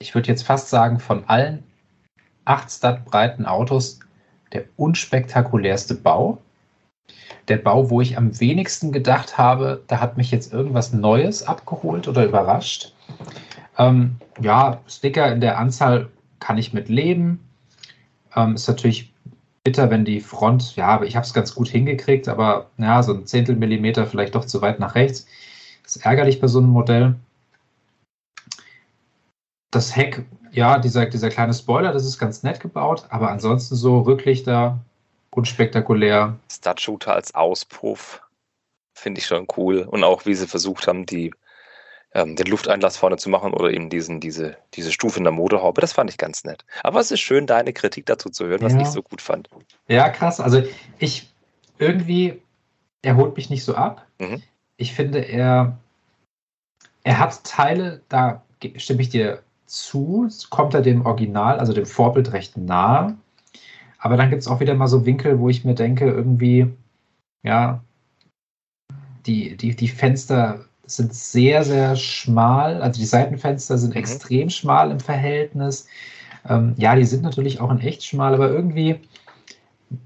S2: ich würde jetzt fast sagen, von allen acht stadtbreiten Autos der unspektakulärste Bau. Der Bau, wo ich am wenigsten gedacht habe, da hat mich jetzt irgendwas Neues abgeholt oder überrascht. Ähm, ja, Sticker in der Anzahl kann ich mit leben. Ähm, ist natürlich bitter, wenn die Front, ja, ich habe es ganz gut hingekriegt, aber ja, so ein Zehntel Millimeter vielleicht doch zu weit nach rechts. Das ist ärgerlich bei so einem Modell. Das Heck ja, dieser, dieser kleine Spoiler, das ist ganz nett gebaut, aber ansonsten so Rücklichter, unspektakulär.
S3: Stud-Shooter als Auspuff finde ich schon cool. Und auch wie sie versucht haben, die, ähm, den Lufteinlass vorne zu machen oder eben diesen, diese, diese Stufe in der Motorhaube, das fand ich ganz nett. Aber es ist schön, deine Kritik dazu zu hören, was ja. ich so gut fand.
S2: Ja, krass. Also ich, irgendwie, er holt mich nicht so ab.
S3: Mhm.
S2: Ich finde, er, er hat Teile, da stimme ich dir zu, kommt er dem Original, also dem Vorbild recht nahe. Aber dann gibt es auch wieder mal so Winkel, wo ich mir denke, irgendwie, ja, die, die, die Fenster sind sehr, sehr schmal. Also die Seitenfenster sind
S3: Mhm.
S2: extrem schmal im Verhältnis. Ähm, ja, die sind natürlich auch in echt schmal, aber irgendwie,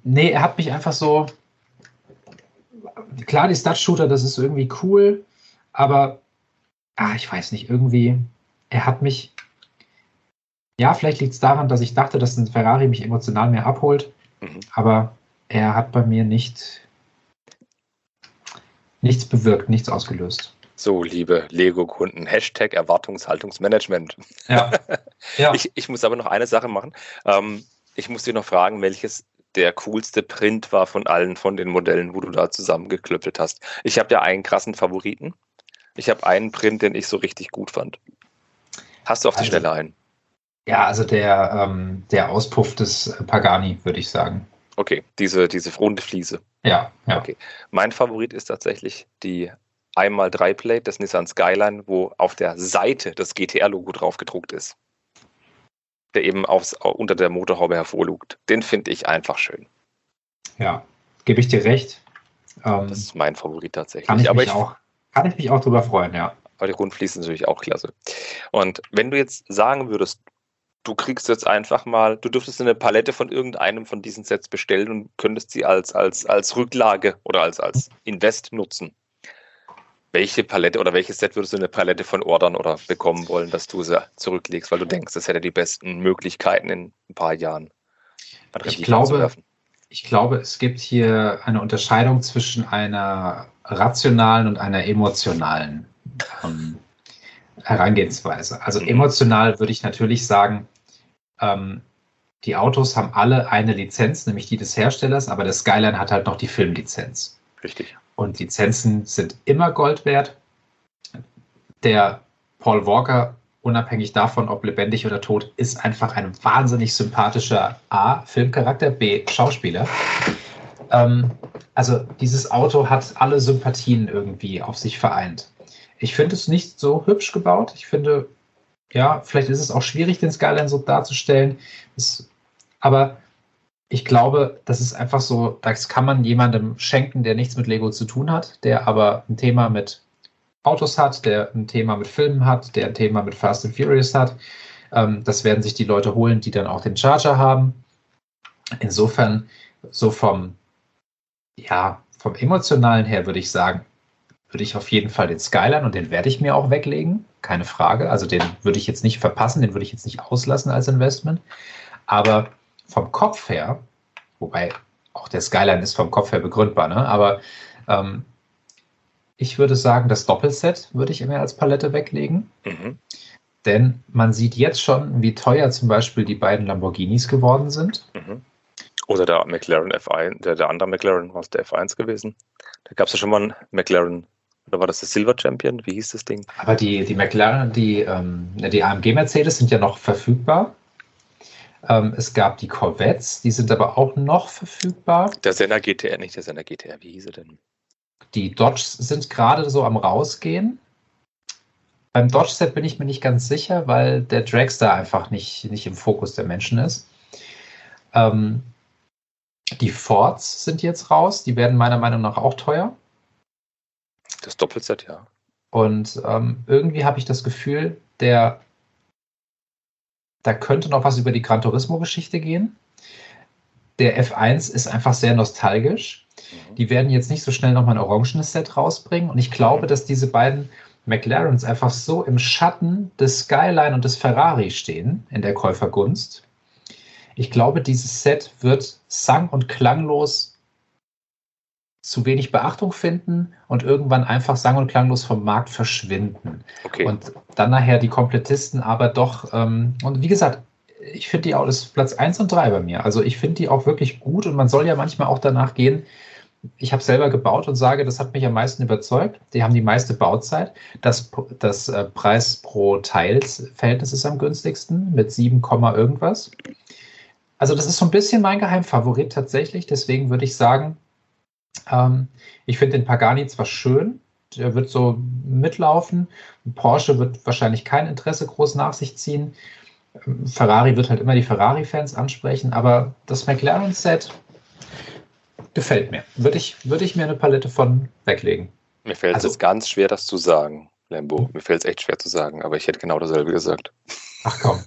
S2: nee, er hat mich einfach so, klar, die Stud-Shooter, das ist irgendwie cool, aber, ah, ich weiß nicht, irgendwie, er hat mich, ja, vielleicht liegt es daran, dass ich dachte, dass ein Ferrari mich emotional mehr abholt,
S3: Mhm.
S2: aber er hat bei mir nicht, nichts bewirkt, nichts ausgelöst.
S3: So, liebe Lego-Kunden, Hashtag Erwartungshaltungsmanagement.
S2: Ja, [laughs] ja.
S3: Ich, ich muss aber noch eine Sache machen. Ähm, ich muss dir noch fragen, welches der coolste Print war von allen von den Modellen, wo du da zusammengeklöppelt hast. Ich habe ja einen krassen Favoriten. Ich habe einen Print, den ich so richtig gut fand. Hast du auf die
S2: Also-
S3: Stelle einen?
S2: Ja, also der, ähm, der Auspuff des Pagani, würde ich sagen.
S3: Okay, diese, diese runde Fliese.
S2: Ja, ja.
S3: Okay. Mein Favorit ist tatsächlich die 1x3 Plate des Nissan Skyline, wo auf der Seite das GTR-Logo drauf gedruckt ist. Der eben aufs, unter der Motorhaube hervorlugt. Den finde ich einfach schön.
S2: Ja, gebe ich dir recht. Ähm,
S3: Das ist mein Favorit tatsächlich.
S2: kann, ich
S3: aber,
S2: mich
S3: ich,
S2: auch, kann ich mich auch drüber freuen, ja.
S3: aber die Rundfliesen sind natürlich auch klasse. Und wenn du jetzt sagen würdest, du kriegst jetzt einfach mal, du dürftest eine Palette von irgendeinem von diesen Sets bestellen und könntest sie als, als, als Rücklage oder als, als Invest nutzen. Welche Palette oder welches Set würdest du eine Palette von ordern oder bekommen wollen, dass du sie zurücklegst, weil du denkst, das hätte die besten Möglichkeiten in ein paar Jahren
S2: Ich glaube? Ich glaube, es gibt hier eine Unterscheidung zwischen einer rationalen und einer emotionalen ähm, Herangehensweise. Also
S3: Mhm.
S2: emotional würde ich natürlich sagen, ähm, die Autos haben alle eine Lizenz, nämlich die des Herstellers, aber der Skyline hat halt noch die Filmlizenz.
S3: Richtig.
S2: Und Lizenzen sind immer Gold wert. Der Paul Walker, unabhängig davon, ob lebendig oder tot, ist einfach ein wahnsinnig sympathischer A, Filmcharakter, B, Schauspieler. Ähm, also dieses Auto hat alle Sympathien irgendwie auf sich vereint. Ich finde es nicht so hübsch gebaut. Ich finde, ja, vielleicht ist es auch schwierig, den Skyline so darzustellen. Es, aber ich glaube, das ist einfach so, das kann man jemandem schenken, der nichts mit Lego zu tun hat, der aber ein Thema mit Autos hat, der ein Thema mit Filmen hat, der ein Thema mit Fast and Furious hat. Ähm, das werden sich die Leute holen, die dann auch den Charger haben. Insofern, so vom, ja, vom emotionalen her würde ich sagen, würde ich auf jeden Fall den Skyline und den werde ich mir auch weglegen, keine Frage. Also den würde ich jetzt nicht verpassen, den würde ich jetzt nicht auslassen als Investment. Aber vom Kopf her, wobei auch der Skyline ist vom Kopf her begründbar, ne? aber ähm, ich würde sagen, das Doppelset würde ich mir als Palette weglegen.
S3: Mhm.
S2: Denn man sieht jetzt schon, wie teuer zum Beispiel die beiden Lamborghinis geworden sind.
S3: Mhm. Oder der McLaren F1, der, der andere McLaren war es der F1 gewesen. Da gab es ja schon mal einen McLaren, oder war das der Silver Champion? Wie hieß das Ding?
S2: Aber die, die McLaren, die, ähm, die AMG Mercedes sind ja noch verfügbar. Ähm, es gab die Corvettes, die sind aber auch noch verfügbar.
S3: Der Senna GTR, nicht der Senna GTR, wie hieß er denn?
S2: Die Dodge sind gerade so am rausgehen. Beim Dodge-Set bin ich mir nicht ganz sicher, weil der Dragster einfach nicht, nicht im Fokus der Menschen ist. Ähm, die Fords sind jetzt raus. Die werden meiner Meinung nach auch teuer.
S3: Das Doppelset, ja.
S2: Und ähm, irgendwie habe ich das Gefühl, der, da könnte noch was über die Gran Turismo-Geschichte gehen. Der F1 ist einfach sehr nostalgisch.
S3: Mhm.
S2: Die werden jetzt nicht so schnell nochmal ein orangenes Set rausbringen. Und ich glaube, dass diese beiden McLarens einfach so im Schatten des Skyline und des Ferrari stehen in der Käufergunst. Ich glaube, dieses Set wird sang- und klanglos zu wenig Beachtung finden und irgendwann einfach sang- und klanglos vom Markt verschwinden.
S3: Okay.
S2: Und dann nachher die Komplettisten aber doch, ähm, und wie gesagt, ich finde die auch, das ist Platz 1 und 3 bei mir. Also ich finde die auch wirklich gut und man soll ja manchmal auch danach gehen. Ich habe selber gebaut und sage, das hat mich am meisten überzeugt. Die haben die meiste Bauzeit. Das, das äh, Preis pro Teils-Verhältnis ist am günstigsten mit 7, irgendwas. Also das ist so ein bisschen mein Geheimfavorit tatsächlich. Deswegen würde ich sagen, Ähm, ich finde den Pagani zwar schön, der wird so mitlaufen. Porsche wird wahrscheinlich kein Interesse groß nach sich ziehen. Ferrari wird halt immer die Ferrari-Fans ansprechen, aber das McLaren-Set gefällt mir. Würde ich, würde ich mir eine Palette von weglegen.
S3: Mir fällt
S2: Also-
S3: es ganz schwer, das zu sagen, Lambo. Mir fällt es echt schwer zu sagen, aber ich hätte genau dasselbe gesagt.
S2: Ach komm.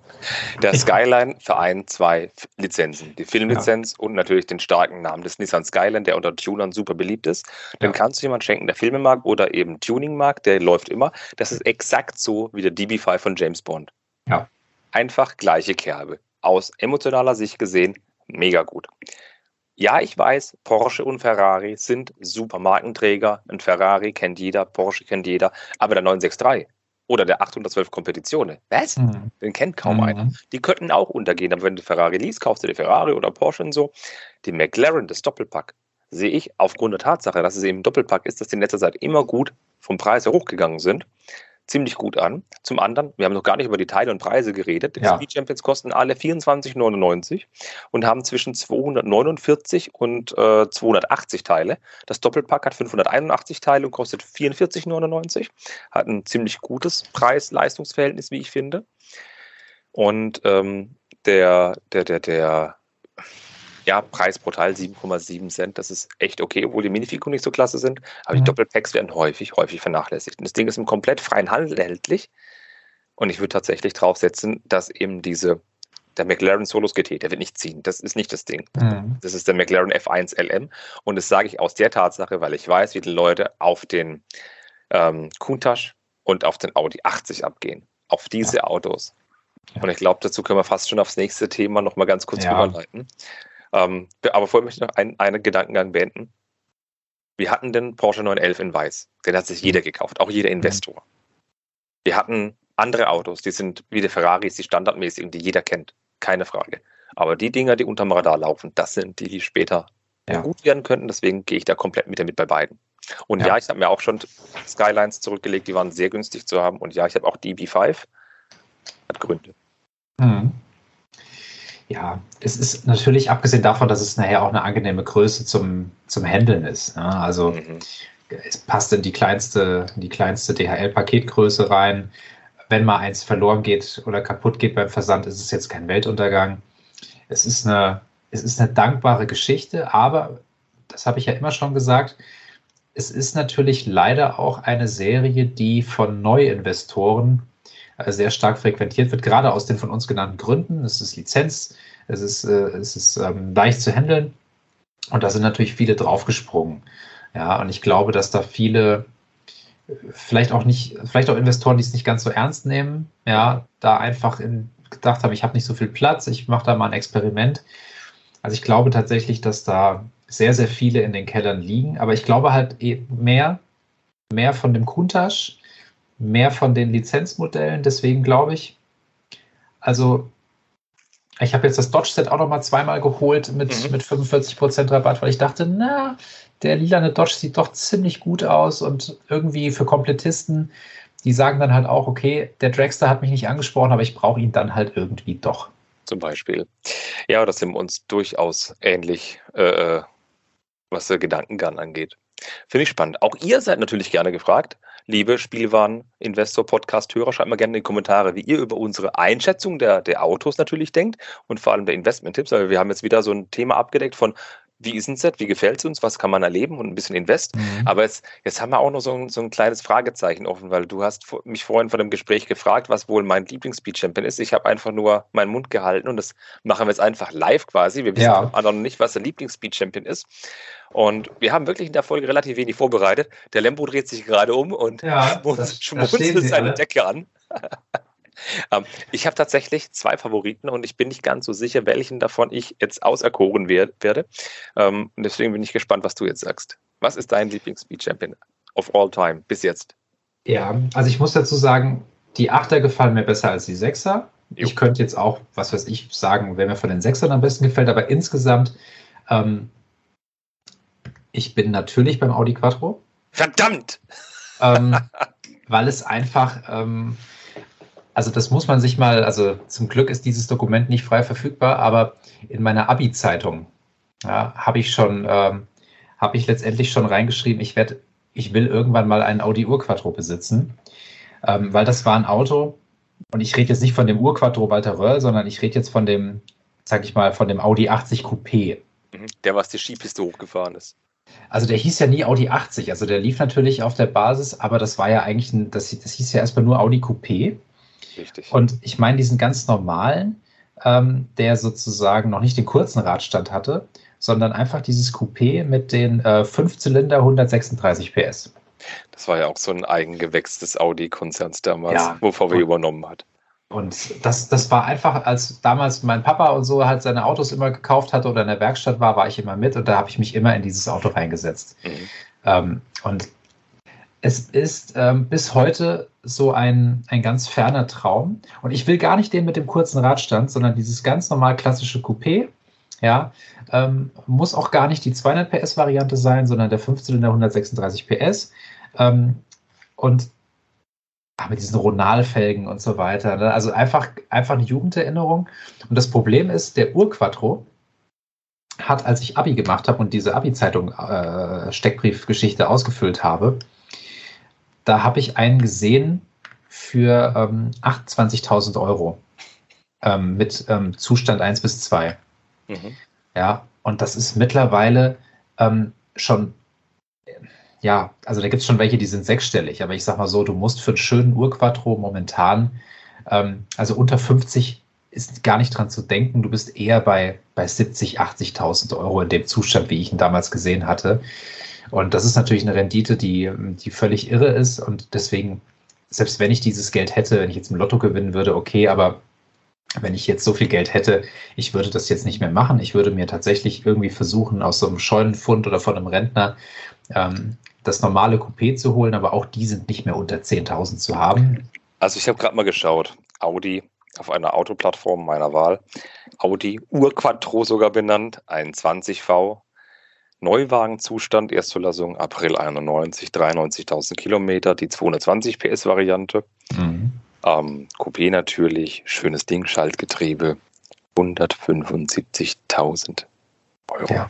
S3: Der Skyline vereint zwei Lizenzen. Die Filmlizenz und natürlich den starken Namen des Nissan Skyline, der unter Tunern super beliebt ist. Den
S2: Ja.
S3: kannst du jemand schenken, der Filme mag oder eben Tuning mag, der läuft immer. Das ist exakt so wie der DB5 von James Bond.
S2: Ja.
S3: Einfach gleiche Kerbe. Aus emotionaler Sicht gesehen, mega gut. Ja, ich weiß, Porsche und Ferrari sind super Markenträger. Ein Ferrari kennt jeder, Porsche kennt jeder, aber der 963 oder der 812 Kompetitionen, was?
S2: Mhm.
S3: Den kennt kaum
S2: Mhm.
S3: einer. Die könnten auch untergehen, aber wenn du Ferrari liest, kaufst du dir Ferrari oder Porsche und so. Die McLaren, das Doppelpack, sehe ich aufgrund der Tatsache, dass es eben ein Doppelpack ist, dass die in letzter Zeit immer gut vom Preis her hochgegangen sind, ziemlich gut an. Zum anderen, wir haben noch gar nicht über die Teile und Preise geredet. Die
S2: Ja.
S3: Speed Champions kosten alle 24,99 und haben zwischen 249 und äh, 280 Teile. Das Doppelpack hat 581 Teile und kostet 44,99. Hat ein ziemlich gutes Preis-Leistungsverhältnis, wie ich finde. Und ähm, der, der, der, der ja, Preis pro Teil 7,7 Cent. Das ist echt okay, obwohl die Minifico nicht so klasse sind. Aber die
S2: Mhm.
S3: Doppelpacks werden häufig, häufig vernachlässigt. Und das Ding ist im komplett freien Handel erhältlich. Und ich würde tatsächlich draufsetzen, dass eben diese, der McLaren Solos GT, der wird nicht ziehen. Das ist nicht das Ding.
S2: Mhm.
S3: Das ist der McLaren F1 LM. Und das sage ich aus der Tatsache, weil ich weiß, wie die Leute auf den ähm, Countach und auf den Audi 80 abgehen. Auf diese Autos.
S2: Ja.
S3: Und ich glaube, dazu können wir fast schon aufs nächste Thema noch mal ganz kurz
S2: Ja.
S3: überleiten. Ähm, aber vorher möchte ich noch einen, einen Gedankengang beenden. Wir hatten den Porsche 911 in Weiß. Den hat sich jeder gekauft, auch jeder Investor. Wir hatten andere Autos, die sind wie die Ferraris, die standardmäßigen, die jeder kennt. Keine Frage. Aber die Dinger, die unterm Radar laufen, das sind die, die später
S2: Ja.
S3: gut werden könnten. Deswegen gehe ich da komplett mit damit bei beiden. Und ja,
S2: Ja.
S3: ich habe mir auch schon Skylines zurückgelegt, die waren sehr günstig zu haben. Und ja, ich habe auch die B5. Hat Gründe.
S2: Mhm. Ja, es ist natürlich abgesehen davon, dass es nachher auch eine angenehme Größe zum, zum Handeln ist. Ne? Also
S3: Mhm.
S2: es passt in die kleinste, in die kleinste DHL-Paketgröße rein. Wenn mal eins verloren geht oder kaputt geht beim Versand, ist es jetzt kein Weltuntergang. Es ist eine, es ist eine dankbare Geschichte, aber das habe ich ja immer schon gesagt. Es ist natürlich leider auch eine Serie, die von Neuinvestoren sehr stark frequentiert wird, gerade aus den von uns genannten Gründen. Es ist Lizenz, es ist, äh, es ist ähm, leicht zu handeln und da sind natürlich viele draufgesprungen. Ja, und ich glaube, dass da viele äh, vielleicht auch nicht, vielleicht auch Investoren, die es nicht ganz so ernst nehmen, ja, da einfach in, gedacht haben, ich habe nicht so viel Platz, ich mache da mal ein Experiment. Also ich glaube tatsächlich, dass da sehr, sehr viele in den Kellern liegen, aber ich glaube halt eh mehr, mehr von dem Countach, mehr von den Lizenzmodellen, deswegen glaube ich, also ich habe jetzt das Dodge-Set auch noch mal zweimal geholt mit,
S3: Mhm.
S2: mit 45% Rabatt, weil ich dachte, na, der lilane Dodge sieht doch ziemlich gut aus und irgendwie für Komplettisten, die sagen dann halt auch, okay, der Dragster hat mich nicht angesprochen, aber ich brauche ihn dann halt irgendwie doch.
S3: Zum Beispiel. Ja, das sind wir uns durchaus ähnlich, äh, äh, was der Gedankengang angeht. Finde ich spannend. Auch ihr seid natürlich gerne gefragt, liebe Spielwaren-Investor-Podcast-Hörer. Schreibt mal gerne in die Kommentare, wie ihr über unsere Einschätzung der, der Autos natürlich denkt und vor allem der Investment-Tipps. Wir haben jetzt wieder so ein Thema abgedeckt von, wie ist ein Set, wie gefällt es uns, was kann man erleben und ein bisschen Invest. Aber jetzt, jetzt haben wir auch noch so ein, so ein kleines Fragezeichen offen, weil du hast mich vorhin vor dem Gespräch gefragt, was wohl mein Lieblings-Speed-Champion ist. Ich habe einfach nur meinen Mund gehalten und das machen wir jetzt einfach live quasi. Wir wissen
S2: Ja.
S3: noch nicht, was der Lieblings-Speed-Champion ist. Und wir haben wirklich in der Folge relativ wenig vorbereitet. Der Lembo dreht sich gerade um und
S2: Ja, [laughs]
S3: schmunzelt seine. Decke an. [laughs] Ähm, ich habe tatsächlich zwei Favoriten und ich bin nicht ganz so sicher, welchen davon ich jetzt auserkoren wer- werde. Ähm, und deswegen bin ich gespannt, was du jetzt sagst. Was ist dein Lieblings-Speed-Champion of all time bis jetzt?
S2: Ja, also ich muss dazu sagen, die Achter gefallen mir besser als die Sechser.
S3: Jo.
S2: Ich könnte jetzt auch, was weiß ich, sagen, wer mir von den Sechsern am besten gefällt, aber insgesamt, ähm, ich bin natürlich beim Audi Quattro,
S3: Verdammt!
S2: ähm, [laughs] weil es einfach, ähm, also das muss man sich mal, also zum Glück ist dieses Dokument nicht frei verfügbar, aber in meiner Abi-Zeitung ja, habe ich schon, ähm, habe ich letztendlich schon reingeschrieben, ich werde, ich will irgendwann mal einen Audi Urquattro besitzen, ähm, weil das war ein Auto, und ich rede jetzt nicht von dem Urquattro Walter Röll, sondern ich rede jetzt von dem, sag ich mal, von dem Audi 80 Coupé.
S3: Mhm. Der, was die Skipiste hochgefahren ist.
S2: Also der hieß ja nie Audi 80, also der lief natürlich auf der Basis, aber das war ja eigentlich, ein, das, das hieß ja erstmal nur Audi Coupé.
S3: Richtig.
S2: Und ich meine diesen ganz normalen, ähm, der sozusagen noch nicht den kurzen Radstand hatte, sondern einfach dieses Coupé mit den äh, 5-Zylinder 136 PS.
S3: Das war ja auch so ein Eigengewächs des Audi-Konzerns damals,
S2: Ja.
S3: wo VW übernommen hat.
S2: Und das, das war einfach, als damals mein Papa und so halt seine Autos immer gekauft hatte oder in der Werkstatt war, war ich immer mit und da habe ich mich immer in dieses Auto reingesetzt.
S3: Mhm.
S2: Ähm, und es ist ähm, bis heute so ein, ein ganz ferner Traum. Und ich will gar nicht den mit dem kurzen Radstand, sondern dieses ganz normal klassische Coupé. Ja, ähm, muss auch gar nicht die 200 PS Variante sein, sondern der 5-Zylinder 136 PS. Ähm, und ach, mit diesen Ronalfelgen und so weiter. Ne? Also einfach, einfach eine Jugenderinnerung. Und das Problem ist, der Urquattro hat, als ich Abi gemacht habe und diese Abi-Zeitung äh, Steckbriefgeschichte ausgefüllt habe, da habe ich einen gesehen für ähm, 28.000 Euro ähm, mit ähm, Zustand 1 bis 2.
S3: Mhm.
S2: Ja, und das ist mittlerweile ähm, schon, äh, ja, also da gibt es schon welche, die sind sechsstellig, aber ich sag mal so, du musst für einen schönen Urquattro momentan, ähm, also unter 50 ist gar nicht dran zu denken, du bist eher bei, bei 70, 80.000 Euro in dem Zustand, wie ich ihn damals gesehen hatte. Und das ist natürlich eine Rendite, die, die völlig irre ist und deswegen, selbst wenn ich dieses Geld hätte, wenn ich jetzt im Lotto gewinnen würde, okay, aber wenn ich jetzt so viel Geld hätte, ich würde das jetzt nicht mehr machen. Ich würde mir tatsächlich irgendwie versuchen, aus so einem Scheunenfund oder von einem Rentner ähm, das normale Coupé zu holen, aber auch die sind nicht mehr unter 10.000 zu haben.
S3: Also ich habe gerade mal geschaut. Audi auf einer Autoplattform meiner Wahl. Audi Urquattro sogar benannt, ein 20V. Neuwagenzustand, Erstzulassung April 91, 93.000 Kilometer, die 220 PS Variante.
S2: Mhm.
S3: Ähm, Coupé natürlich, schönes Ding, Schaltgetriebe, 175.000 Euro.
S2: Ja.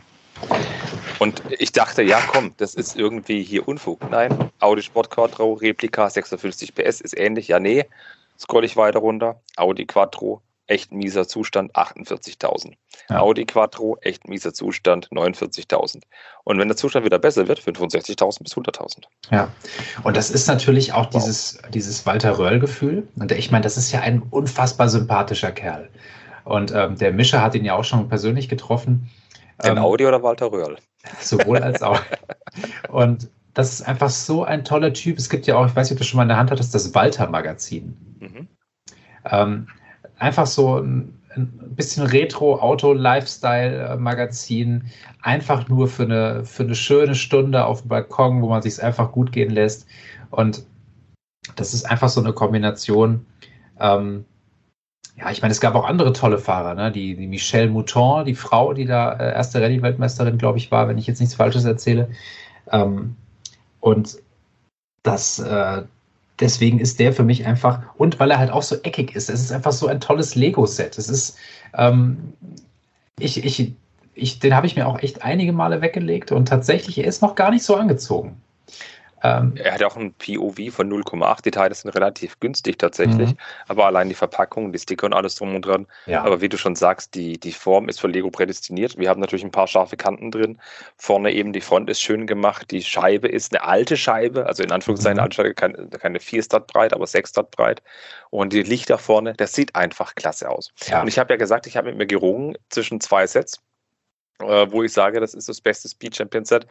S3: Und ich dachte, ja komm, das ist irgendwie hier Unfug. Nein, Audi Sport Quattro, Replika, 650 PS ist ähnlich. Ja, nee, scroll ich weiter runter. Audi Quattro, echt mieser Zustand, 48.000.
S2: Ja.
S3: Audi Quattro, echt mieser Zustand, 49.000. Und wenn der Zustand wieder besser wird, 65.000 bis 100.000.
S2: Ja, und das ist natürlich auch
S3: Wow.
S2: dieses, dieses Walter Röll-Gefühl. Und ich meine, das ist ja ein unfassbar sympathischer Kerl. Und ähm, der Mischer hat ihn ja auch schon persönlich getroffen. Ähm,
S3: Audi oder Walter Röhrl?
S2: Sowohl als auch. [laughs] Und das ist einfach so ein toller Typ. Es gibt ja auch, ich weiß nicht, ob du schon mal in der Hand hattest, das Walter-Magazin.
S3: Mhm.
S2: Ähm, einfach so ein, ein bisschen Retro-Auto-Lifestyle-Magazin. Einfach nur für eine, für eine schöne Stunde auf dem Balkon, wo man sich einfach gut gehen lässt. Und das ist einfach so eine Kombination. Ähm, ja, ich meine, es gab auch andere tolle Fahrer, ne? Die, die Michelle Mouton, die Frau, die da äh, erste Rallye-Weltmeisterin, glaube ich, war, wenn ich jetzt nichts Falsches erzähle. Ähm, und das, äh, deswegen ist der für mich einfach, und weil er halt auch so eckig ist, es ist einfach so ein tolles Lego-Set. Es ist, ähm, ich, ich, ich, den habe ich mir auch echt einige Male weggelegt und tatsächlich, er ist noch gar nicht so angezogen. Ähm,
S3: Er hat auch ein POV von 0,8. Die Teile sind relativ günstig tatsächlich.
S2: Mhm.
S3: Aber allein die Verpackung, die Sticker und alles drum und dran.
S2: ja.
S3: Aber wie du schon sagst, die, die Form ist für Lego prädestiniert. Wir haben natürlich ein paar scharfe Kanten drin. Vorne eben die Front ist schön gemacht. Die Scheibe ist eine alte Scheibe, also in Anführungszeichen
S2: Mhm.
S3: eine alte Scheibe, keine, keine 4 Stat breit, aber 6 Stat breit. Und die Lichter vorne, das sieht einfach klasse aus.
S2: Ja.
S3: Und ich habe ja gesagt, ich habe mit mir gerungen zwischen zwei Sets, äh, wo ich sage, das ist das beste Speed Champion Set.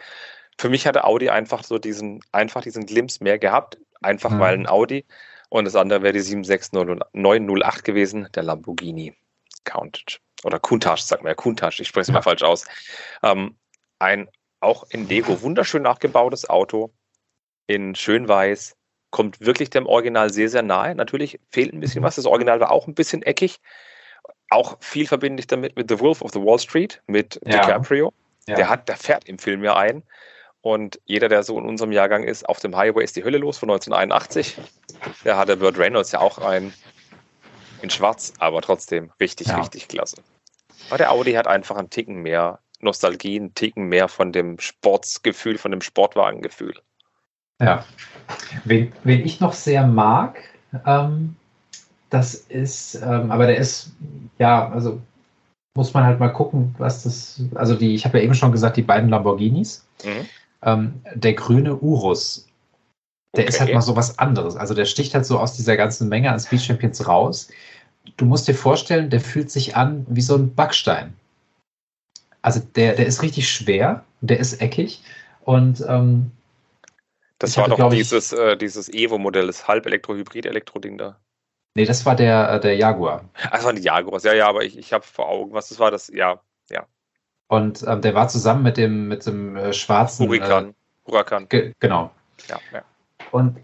S3: Für mich hatte Audi einfach so diesen, einfach diesen Glimpse mehr gehabt, einfach
S2: Mhm.
S3: weil ein Audi und das andere wäre die 76908 gewesen, der Lamborghini Countach. Oder Countach, sagt man ja, Countach, ich spreche es
S2: Ja.
S3: mal falsch aus. Ähm, ein auch in Lego wunderschön nachgebautes Auto, in schön weiß, kommt wirklich dem Original sehr, sehr nahe. Natürlich fehlt ein bisschen was, das Original war auch ein bisschen eckig. Auch viel verbinde ich damit mit The Wolf of the Wall Street, mit
S2: Ja.
S3: DiCaprio.
S2: Ja.
S3: Der hat, der fährt im Film ja ein. Und jeder, der so in unserem Jahrgang ist, auf dem Highway ist die Hölle los von 1981. Der hatte Burt Reynolds ja auch ein in schwarz, aber trotzdem richtig,
S2: Ja.
S3: richtig klasse. Aber der Audi hat einfach einen Ticken mehr Nostalgie einen Ticken mehr von dem Sportsgefühl, von dem Sportwagengefühl.
S2: Ja. Wen, wen ich noch sehr mag, ähm, das ist, ähm, aber der ist, ja, also muss man halt mal gucken, was das, also die, ich habe ja eben schon gesagt, die beiden Lamborghinis.
S3: Mhm.
S2: Ähm, der grüne Urus, der
S3: Okay.
S2: ist halt mal so was anderes. Also der sticht halt so aus dieser ganzen Menge an Speed Champions raus. Du musst dir vorstellen, der fühlt sich an wie so ein Backstein. Also der, der ist richtig schwer, der ist eckig und ähm,
S3: Das war
S2: hatte,
S3: doch dieses, äh, dieses Evo-Modell, das Halb-Elektro-Hybrid-Elektro-Ding da.
S2: nee, das war der, äh, der Jaguar.
S3: Ach, das waren die Jaguars. Ja, ja, aber ich, ich habe vor Augen, was das war, das, ja,
S2: Und ähm, der war zusammen mit dem, mit dem äh, schwarzen.
S3: Huracan.
S2: Äh, ge genau.
S3: Ja, ja.
S2: Und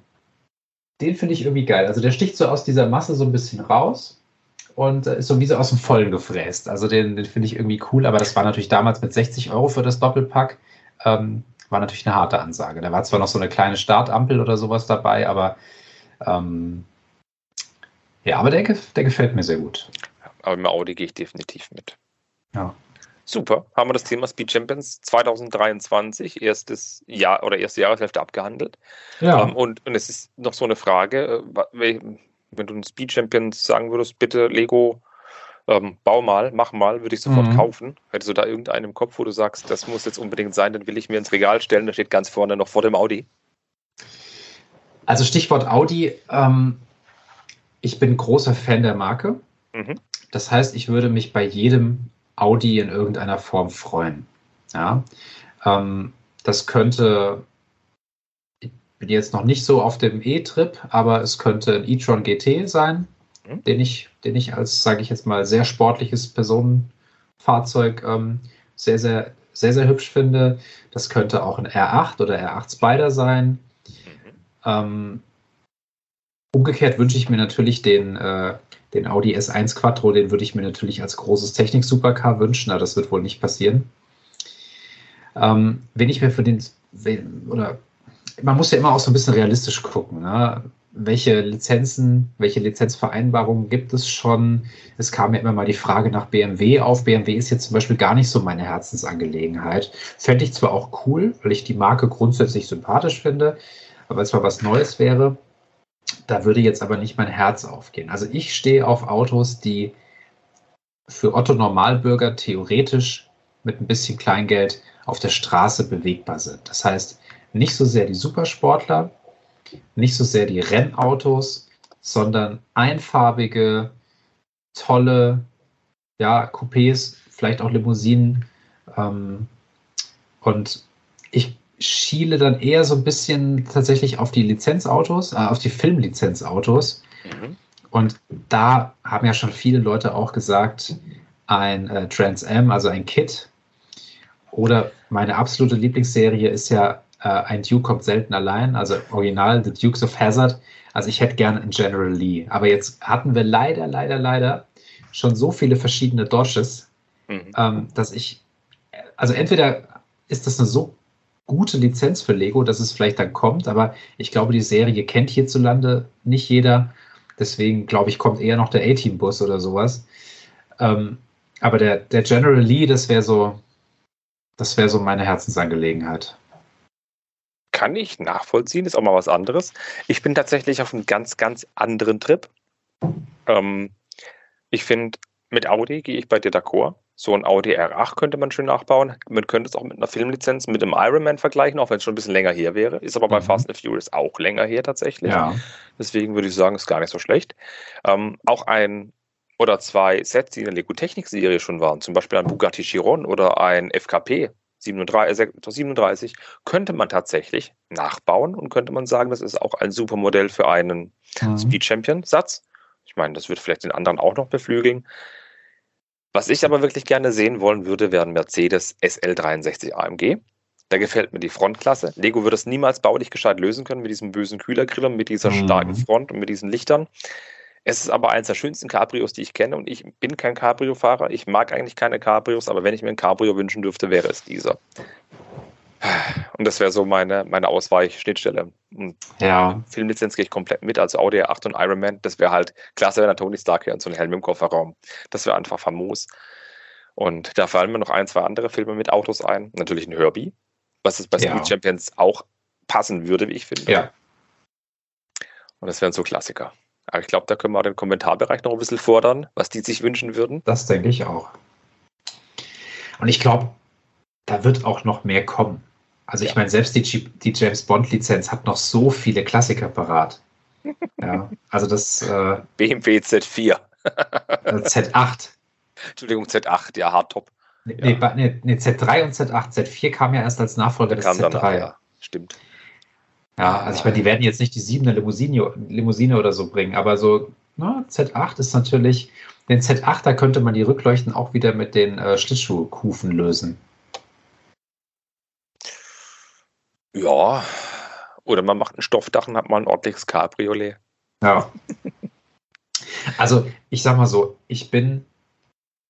S2: den finde ich irgendwie geil. Also der sticht so aus dieser Masse so ein bisschen raus und äh, ist so wie so aus dem Vollen gefräst. Also den, den finde ich irgendwie cool, aber das war natürlich damals mit 60 Euro für das Doppelpack. Ähm, war natürlich eine harte Ansage. Da war zwar noch so eine kleine Startampel oder sowas dabei, aber ähm, ja, aber der, der gefällt mir sehr gut.
S3: Aber im Audi gehe ich definitiv mit.
S2: Ja.
S3: Super. Haben wir das Thema Speed Champions 2023, erstes Jahr oder erste Jahreshälfte abgehandelt.
S2: Ja,
S3: Ähm, und, und es ist noch so eine Frage, äh, wenn du einen Speed Champions sagen würdest, bitte Lego, ähm, bau mal, mach mal, würde ich sofort
S2: Mhm.
S3: kaufen. Hättest du da irgendeinen im Kopf, wo du sagst, das muss jetzt unbedingt sein, dann will ich mir ins Regal stellen, der steht ganz vorne noch vor dem Audi.
S2: also Stichwort Audi. Ähm, ich bin großer Fan der Marke.
S3: Mhm.
S2: Das heißt, ich würde mich bei jedem Audi in irgendeiner Form freuen. Ja, ähm, das könnte, ich bin jetzt noch nicht so auf dem E-Trip, aber es könnte ein e-tron GT sein,
S3: Mhm.
S2: den ich, den ich als, sage ich jetzt mal, sehr sportliches Personenfahrzeug ähm, sehr, sehr, sehr, sehr hübsch finde. Das könnte auch ein R8 oder R8 Spider sein. Ähm, umgekehrt wünsche ich mir natürlich den, äh, den Audi S1 Quattro, den würde ich mir natürlich als großes Technik-Supercar wünschen, aber das wird wohl nicht passieren. Ähm, wenn ich mir für den, oder man muss ja immer auch so ein bisschen realistisch gucken, ne? welche Lizenzen, welche Lizenzvereinbarungen gibt es schon? Es kam ja immer mal die Frage nach BMW auf. BMW ist jetzt zum Beispiel gar nicht so meine Herzensangelegenheit. Fände ich zwar auch cool, weil ich die Marke grundsätzlich sympathisch finde, aber es mal was Neues wäre. Da würde jetzt aber nicht mein Herz aufgehen. Also ich stehe auf Autos, die für Otto Normalbürger theoretisch mit ein bisschen Kleingeld auf der Straße bewegbar sind. Das heißt, nicht so sehr die Supersportler, nicht so sehr die Rennautos, sondern einfarbige, tolle, ja, Coupés, vielleicht auch Limousinen. Ähm, und ich schiele dann eher so ein bisschen tatsächlich auf die Lizenzautos, äh, auf die Filmlizenzautos.
S3: Mhm.
S2: Und da haben ja schon viele Leute auch gesagt, ein äh, Trans Am, also ein Kit. Oder meine absolute Lieblingsserie ist ja äh, ein Duke kommt selten allein, also original The Dukes of Hazard. Also ich hätte gerne einen General Lee. Aber jetzt hatten wir leider, leider, leider schon so viele verschiedene Dodges,
S3: Mhm.
S2: ähm, dass ich, also entweder ist das eine so gute Lizenz für Lego, dass es vielleicht dann kommt, aber ich glaube, die Serie kennt hierzulande nicht jeder. Deswegen glaube ich, kommt eher noch der A-Team-Bus oder sowas. Ähm, aber der, der General Lee, das wäre so, das wäre so meine Herzensangelegenheit.
S3: Kann ich nachvollziehen, ist auch mal was anderes. Ich bin tatsächlich auf einem ganz, ganz anderen Trip. Ähm, ich finde, mit Audi gehe ich bei dir d'accord. So ein Audi R8 könnte man schön nachbauen. Man könnte es auch mit einer Filmlizenz mit dem Ironman vergleichen, auch wenn es schon ein bisschen länger her wäre. Ist aber bei
S2: Mhm.
S3: Fast and Furious auch länger her tatsächlich.
S2: Ja.
S3: Deswegen würde ich sagen, ist gar nicht so schlecht. Ähm, auch ein oder zwei Sets, die in der Lego Technik Serie schon waren, zum Beispiel ein Bugatti Chiron oder ein FKP 37, äh, 37, könnte man tatsächlich nachbauen und könnte man sagen, das ist auch ein super Modell für einen
S2: Mhm.
S3: Speed Champion Satz. Ich meine, das wird vielleicht den anderen auch noch beflügeln. Was ich aber wirklich gerne sehen wollen würde, wäre ein Mercedes SL63 AMG. Da gefällt mir die Frontklasse. Lego würde es niemals baulich gescheit lösen können mit diesem bösen Kühlergriller, mit dieser
S2: Mhm.
S3: starken Front und mit diesen Lichtern. Es ist aber eines der schönsten Cabrios, die ich kenne und ich bin kein Cabrio-Fahrer. Ich mag eigentlich keine Cabrios, aber wenn ich mir ein Cabrio wünschen dürfte, wäre es dieser. Und das wäre so meine, meine Ausweichschnittstelle.
S2: Ja.
S3: Filmlizenz gehe ich komplett mit, also Audi R8 und Iron Man. Das wäre halt klasse, wenn der Tony Stark hier und so ein Helm im Kofferraum. Das wäre einfach famos. Und da fallen mir noch ein, zwei andere Filme mit Autos ein. Natürlich ein Herbie, was es bei
S2: Ja.
S3: Speed Champions auch passen würde, wie ich finde.
S2: Ja,
S3: Und das wären so Klassiker. Aber ich glaube, da können wir den Kommentarbereich noch ein bisschen fordern, was die sich wünschen würden.
S2: das denke ich auch. Und ich glaube, da wird auch noch mehr kommen. Also ich
S3: Ja.
S2: meine, selbst die, die James Bond-Lizenz hat noch so viele Klassiker parat. [laughs] Ja, also das äh,
S3: BMW Z4.
S2: Z8.
S3: Entschuldigung, Z8, ja, Hardtop.
S2: Nee,
S3: Ja.
S2: nee, nee, nee, Z3 und Z8. Z4 kam ja erst als Nachfolger
S3: Der
S2: des
S3: kam
S2: Z3.
S3: danach, ja. Stimmt.
S2: Ja, also ich meine, die werden jetzt nicht die siebene Limousine, Limousine oder so bringen, aber so ne, Z8 ist natürlich, den Z8, da könnte man die Rückleuchten auch wieder mit den äh, Schlittschuhkufen lösen.
S3: Ja. Oder man macht ein Stoffdach und hat mal ein ordentliches Cabriolet.
S2: Ja. Also ich sag mal so, ich bin,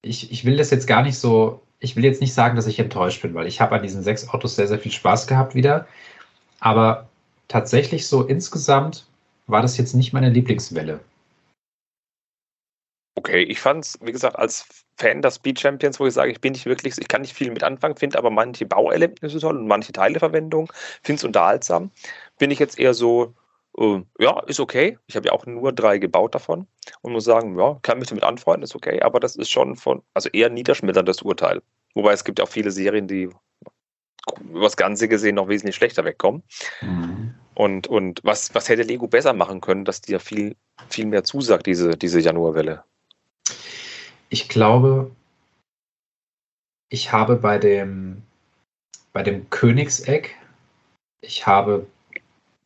S2: ich, ich will das jetzt gar nicht so, ich will jetzt nicht sagen, dass ich enttäuscht bin, weil ich habe an diesen sechs Autos sehr, sehr viel Spaß gehabt wieder. Aber tatsächlich so insgesamt war das jetzt nicht meine Lieblingswelle.
S3: Okay, ich fand's, wie gesagt, als Fan der Speed Champions, wo ich sage, ich bin nicht wirklich, ich kann nicht viel mit anfangen, finde aber manche Bauelemente toll und manche Teileverwendung, finde es unterhaltsam. Bin ich jetzt eher so, äh, ja, ist okay. Ich habe ja auch nur drei gebaut davon und muss sagen, ja, kann mich damit anfreunden, ist okay, aber das ist schon von, also eher niederschmetterndes Urteil. Wobei es gibt auch viele Serien, die über das Ganze gesehen noch wesentlich schlechter wegkommen. Und, und was, was hätte Lego besser machen können, dass dir viel, viel mehr zusagt, diese, diese Januarwelle?
S2: Ich glaube, ich habe bei dem, bei dem Königseck, ich habe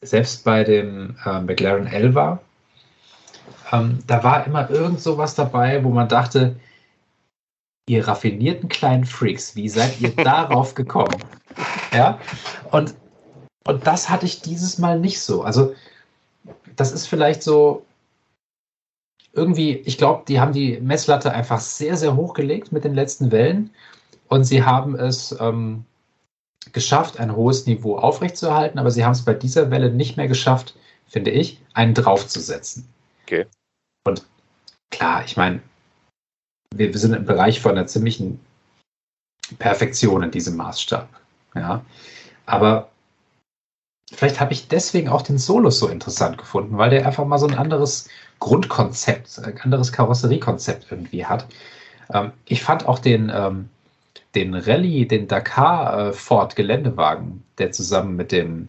S2: selbst bei dem äh, McLaren Elva, ähm, da war immer irgend sowas dabei, wo man dachte, ihr raffinierten kleinen Freaks, wie seid ihr [laughs] darauf gekommen? Ja, und, und das hatte ich dieses Mal nicht so. Also, das ist vielleicht so, irgendwie, ich glaube, die haben die Messlatte einfach sehr, sehr hoch gelegt mit den letzten Wellen und sie haben es ähm, geschafft, ein hohes Niveau aufrechtzuerhalten, aber sie haben es bei dieser Welle nicht mehr geschafft, finde ich, einen draufzusetzen.
S3: Okay.
S2: Und klar, ich meine, wir, wir sind im Bereich von einer ziemlichen Perfektion in diesem Maßstab. Ja, aber vielleicht habe ich deswegen auch den Solus so interessant gefunden, weil der einfach mal so ein anderes Grundkonzept, ein anderes Karosseriekonzept irgendwie hat. Ähm, ich fand auch den, ähm, den Rallye, den Dakar äh, Ford Geländewagen, der zusammen mit dem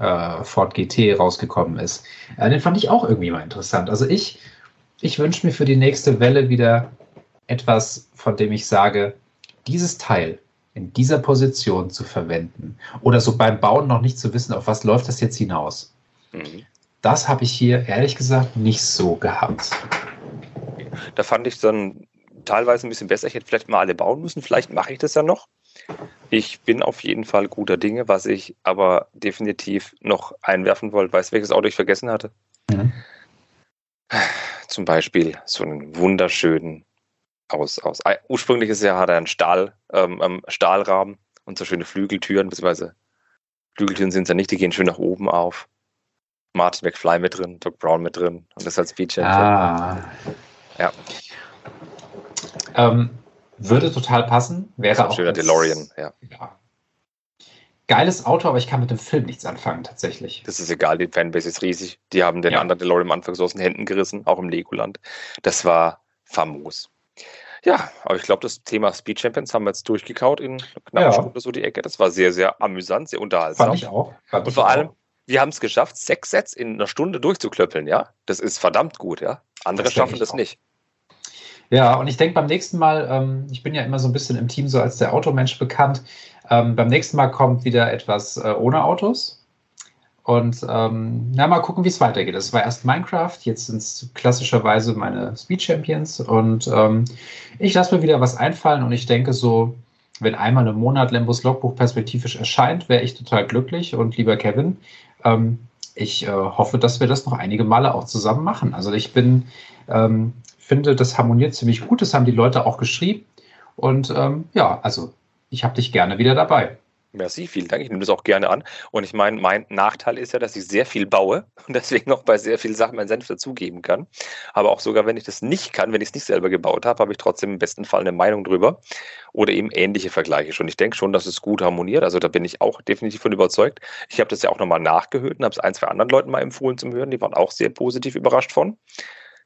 S2: äh, Ford GT rausgekommen ist, äh, den fand ich auch irgendwie mal interessant. Also ich, ich wünsche mir für die nächste Welle wieder etwas, von dem ich sage, dieses Teil in dieser Position zu verwenden oder so beim Bauen noch nicht zu wissen, auf was läuft das jetzt hinaus.
S3: Mhm.
S2: Das habe ich hier ehrlich gesagt nicht so gehabt.
S3: Da fand ich dann teilweise ein bisschen besser. Ich hätte vielleicht mal alle bauen müssen. Vielleicht mache ich das ja noch. Ich bin auf jeden Fall guter Dinge, was ich aber definitiv noch einwerfen wollte. Weißt du, welches Auto ich vergessen hatte?
S2: Mhm.
S3: Zum Beispiel so einen wunderschönen aus, aus ursprüngliches Jahr hat er einen Stahl, ähm, ähm, Stahlrahmen und so schöne Flügeltüren, beziehungsweise Flügeltüren sind es ja nicht, die gehen schön nach oben auf. Martin McFly mit drin, Doc Brown mit drin und das als Feature.
S2: Ah.
S3: Ja.
S2: Ähm, würde total passen. Wäre
S3: So ein
S2: auch
S3: schöner DeLorean, ja.
S2: Ja. Geiles Auto, aber ich kann mit dem Film nichts anfangen, tatsächlich.
S3: Das ist egal, die Fanbase ist riesig. Die haben den
S2: Ja.
S3: anderen DeLorean am Anfang so aus den Händen gerissen, auch im Legoland. Das war famos. Ja, aber ich glaube, das Thema Speed Champions haben wir jetzt durchgekaut in knapp
S2: Ja.
S3: Stunde so die Ecke. Das war sehr, sehr amüsant, sehr unterhaltsam.
S2: Fand ich auch. Fand
S3: Und vor
S2: auch.
S3: Wir haben es geschafft, sechs Sets in einer Stunde durchzuklöppeln, ja? Das ist verdammt gut, ja? Andere
S2: Das
S3: schaffen das
S2: auch.
S3: nicht.
S2: Ja, und ich denke beim nächsten Mal, ähm, ich bin ja immer so ein bisschen im Team so als der Automensch bekannt. Ähm, beim nächsten Mal kommt wieder etwas äh, ohne Autos. Und ähm, na, mal gucken, wie es weitergeht. Das war erst Minecraft, jetzt sind es klassischerweise meine Speed Champions. Und ähm, ich lasse mir wieder was einfallen und ich denke so, wenn einmal im Monat Lembos Logbuch perspektivisch erscheint, wäre ich total glücklich. Und lieber Kevin, ähm, ich äh, hoffe, dass wir das noch einige Male auch zusammen machen. Also ich bin, ähm, finde, das harmoniert ziemlich gut. Das haben die Leute auch geschrieben. Und ähm, ja, also ich habe dich gerne wieder dabei.
S3: Merci, vielen Dank. Ich nehme das auch gerne an. Und ich meine, mein Nachteil ist ja, dass ich sehr viel baue [laughs] und deswegen auch bei sehr vielen Sachen meinen Senf dazugeben kann. Aber auch sogar, wenn ich das nicht kann, wenn ich es nicht selber gebaut habe, habe ich trotzdem im besten Fall eine Meinung drüber oder eben ähnliche Vergleiche schon. Ich denke schon, dass es gut harmoniert. Also da bin ich auch definitiv von überzeugt. Ich habe das ja auch nochmal nachgehört und habe es ein, zwei anderen Leuten mal empfohlen zum Hören. Die waren auch sehr positiv überrascht von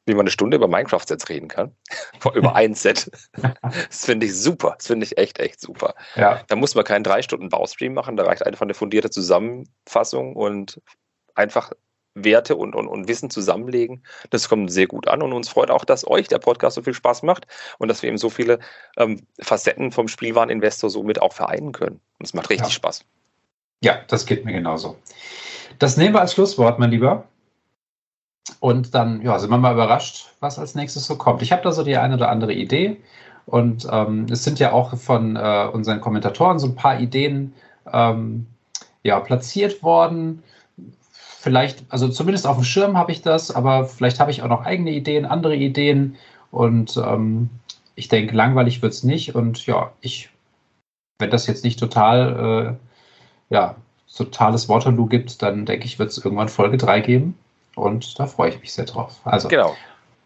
S3: wie man eine Stunde über Minecraft-Sets reden kann. [laughs] über ein Set. [laughs] Das finde ich super. Das finde ich echt, echt super. Ja. Da muss man keinen drei Stunden Baustream machen. Da reicht einfach eine fundierte Zusammenfassung und einfach Werte und, und, und Wissen zusammenlegen. Das kommt sehr gut an und uns freut auch, dass euch der Podcast so viel Spaß macht und dass wir eben so viele ähm, Facetten vom Spielwareninvestor somit auch vereinen können. Und es macht richtig ja. Spaß.
S2: Ja, das geht mir genauso. Das nehmen wir als Schlusswort, mein Lieber. Und dann ja, sind wir mal überrascht, was als nächstes so kommt. Ich habe da so die eine oder andere Idee. Und ähm, es sind ja auch von äh, unseren Kommentatoren so ein paar Ideen ähm, ja, platziert worden. Vielleicht, also zumindest auf dem Schirm habe ich das, aber vielleicht habe ich auch noch eigene Ideen, andere Ideen. Und ähm, ich denke, langweilig wird es nicht. Und ja, ich, wenn das jetzt nicht total, äh, ja, totales Waterloo gibt, dann denke ich, wird es irgendwann Folge 3 geben. Und da freue ich mich sehr drauf.
S3: Also, genau.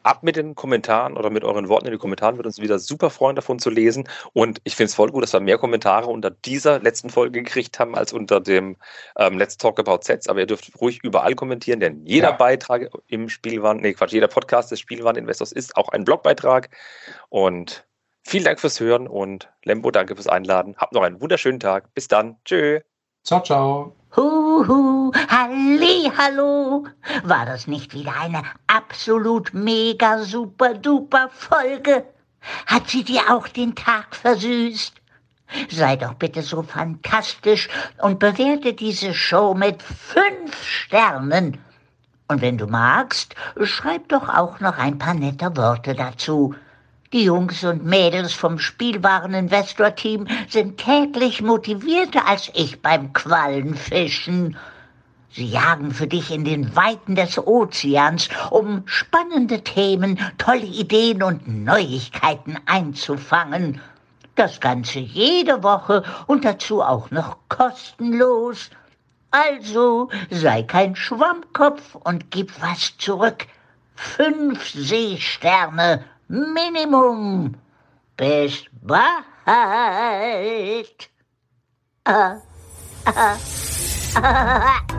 S3: Ab mit den Kommentaren oder mit euren Worten in den Kommentaren wird uns wieder super freuen, davon zu lesen. Und ich finde es voll gut, dass wir mehr Kommentare unter dieser letzten Folge gekriegt haben als unter dem ähm, Let's Talk About Sets. Aber ihr dürft ruhig überall kommentieren, denn jeder ja. Beitrag im Spielwaren, nee Quatsch, jeder Podcast des Spielwareninvestors ist auch ein Blogbeitrag. Und vielen Dank fürs Hören und Lembo, danke fürs Einladen. Habt noch einen wunderschönen Tag. Bis dann. Tschö.
S2: Ciao, ciao.
S4: Huhu, halli, hallo. War das nicht wieder eine absolut mega super duper Folge? Hat sie dir auch den Tag versüßt? Sei doch bitte so fantastisch und bewerte diese Show mit fünf Sternen. Und wenn du magst, schreib doch auch noch ein paar nette Worte dazu. Die Jungs und Mädels vom Spielwareninvestor-Team sind täglich motivierter als ich beim Quallenfischen. Sie jagen für dich in den Weiten des Ozeans, um spannende Themen, tolle Ideen und Neuigkeiten einzufangen. Das Ganze jede Woche und dazu auch noch kostenlos. Also sei kein Schwammkopf und gib was zurück. Fünf Seesterne Minimum. Bis bald. Ah, ah, ah.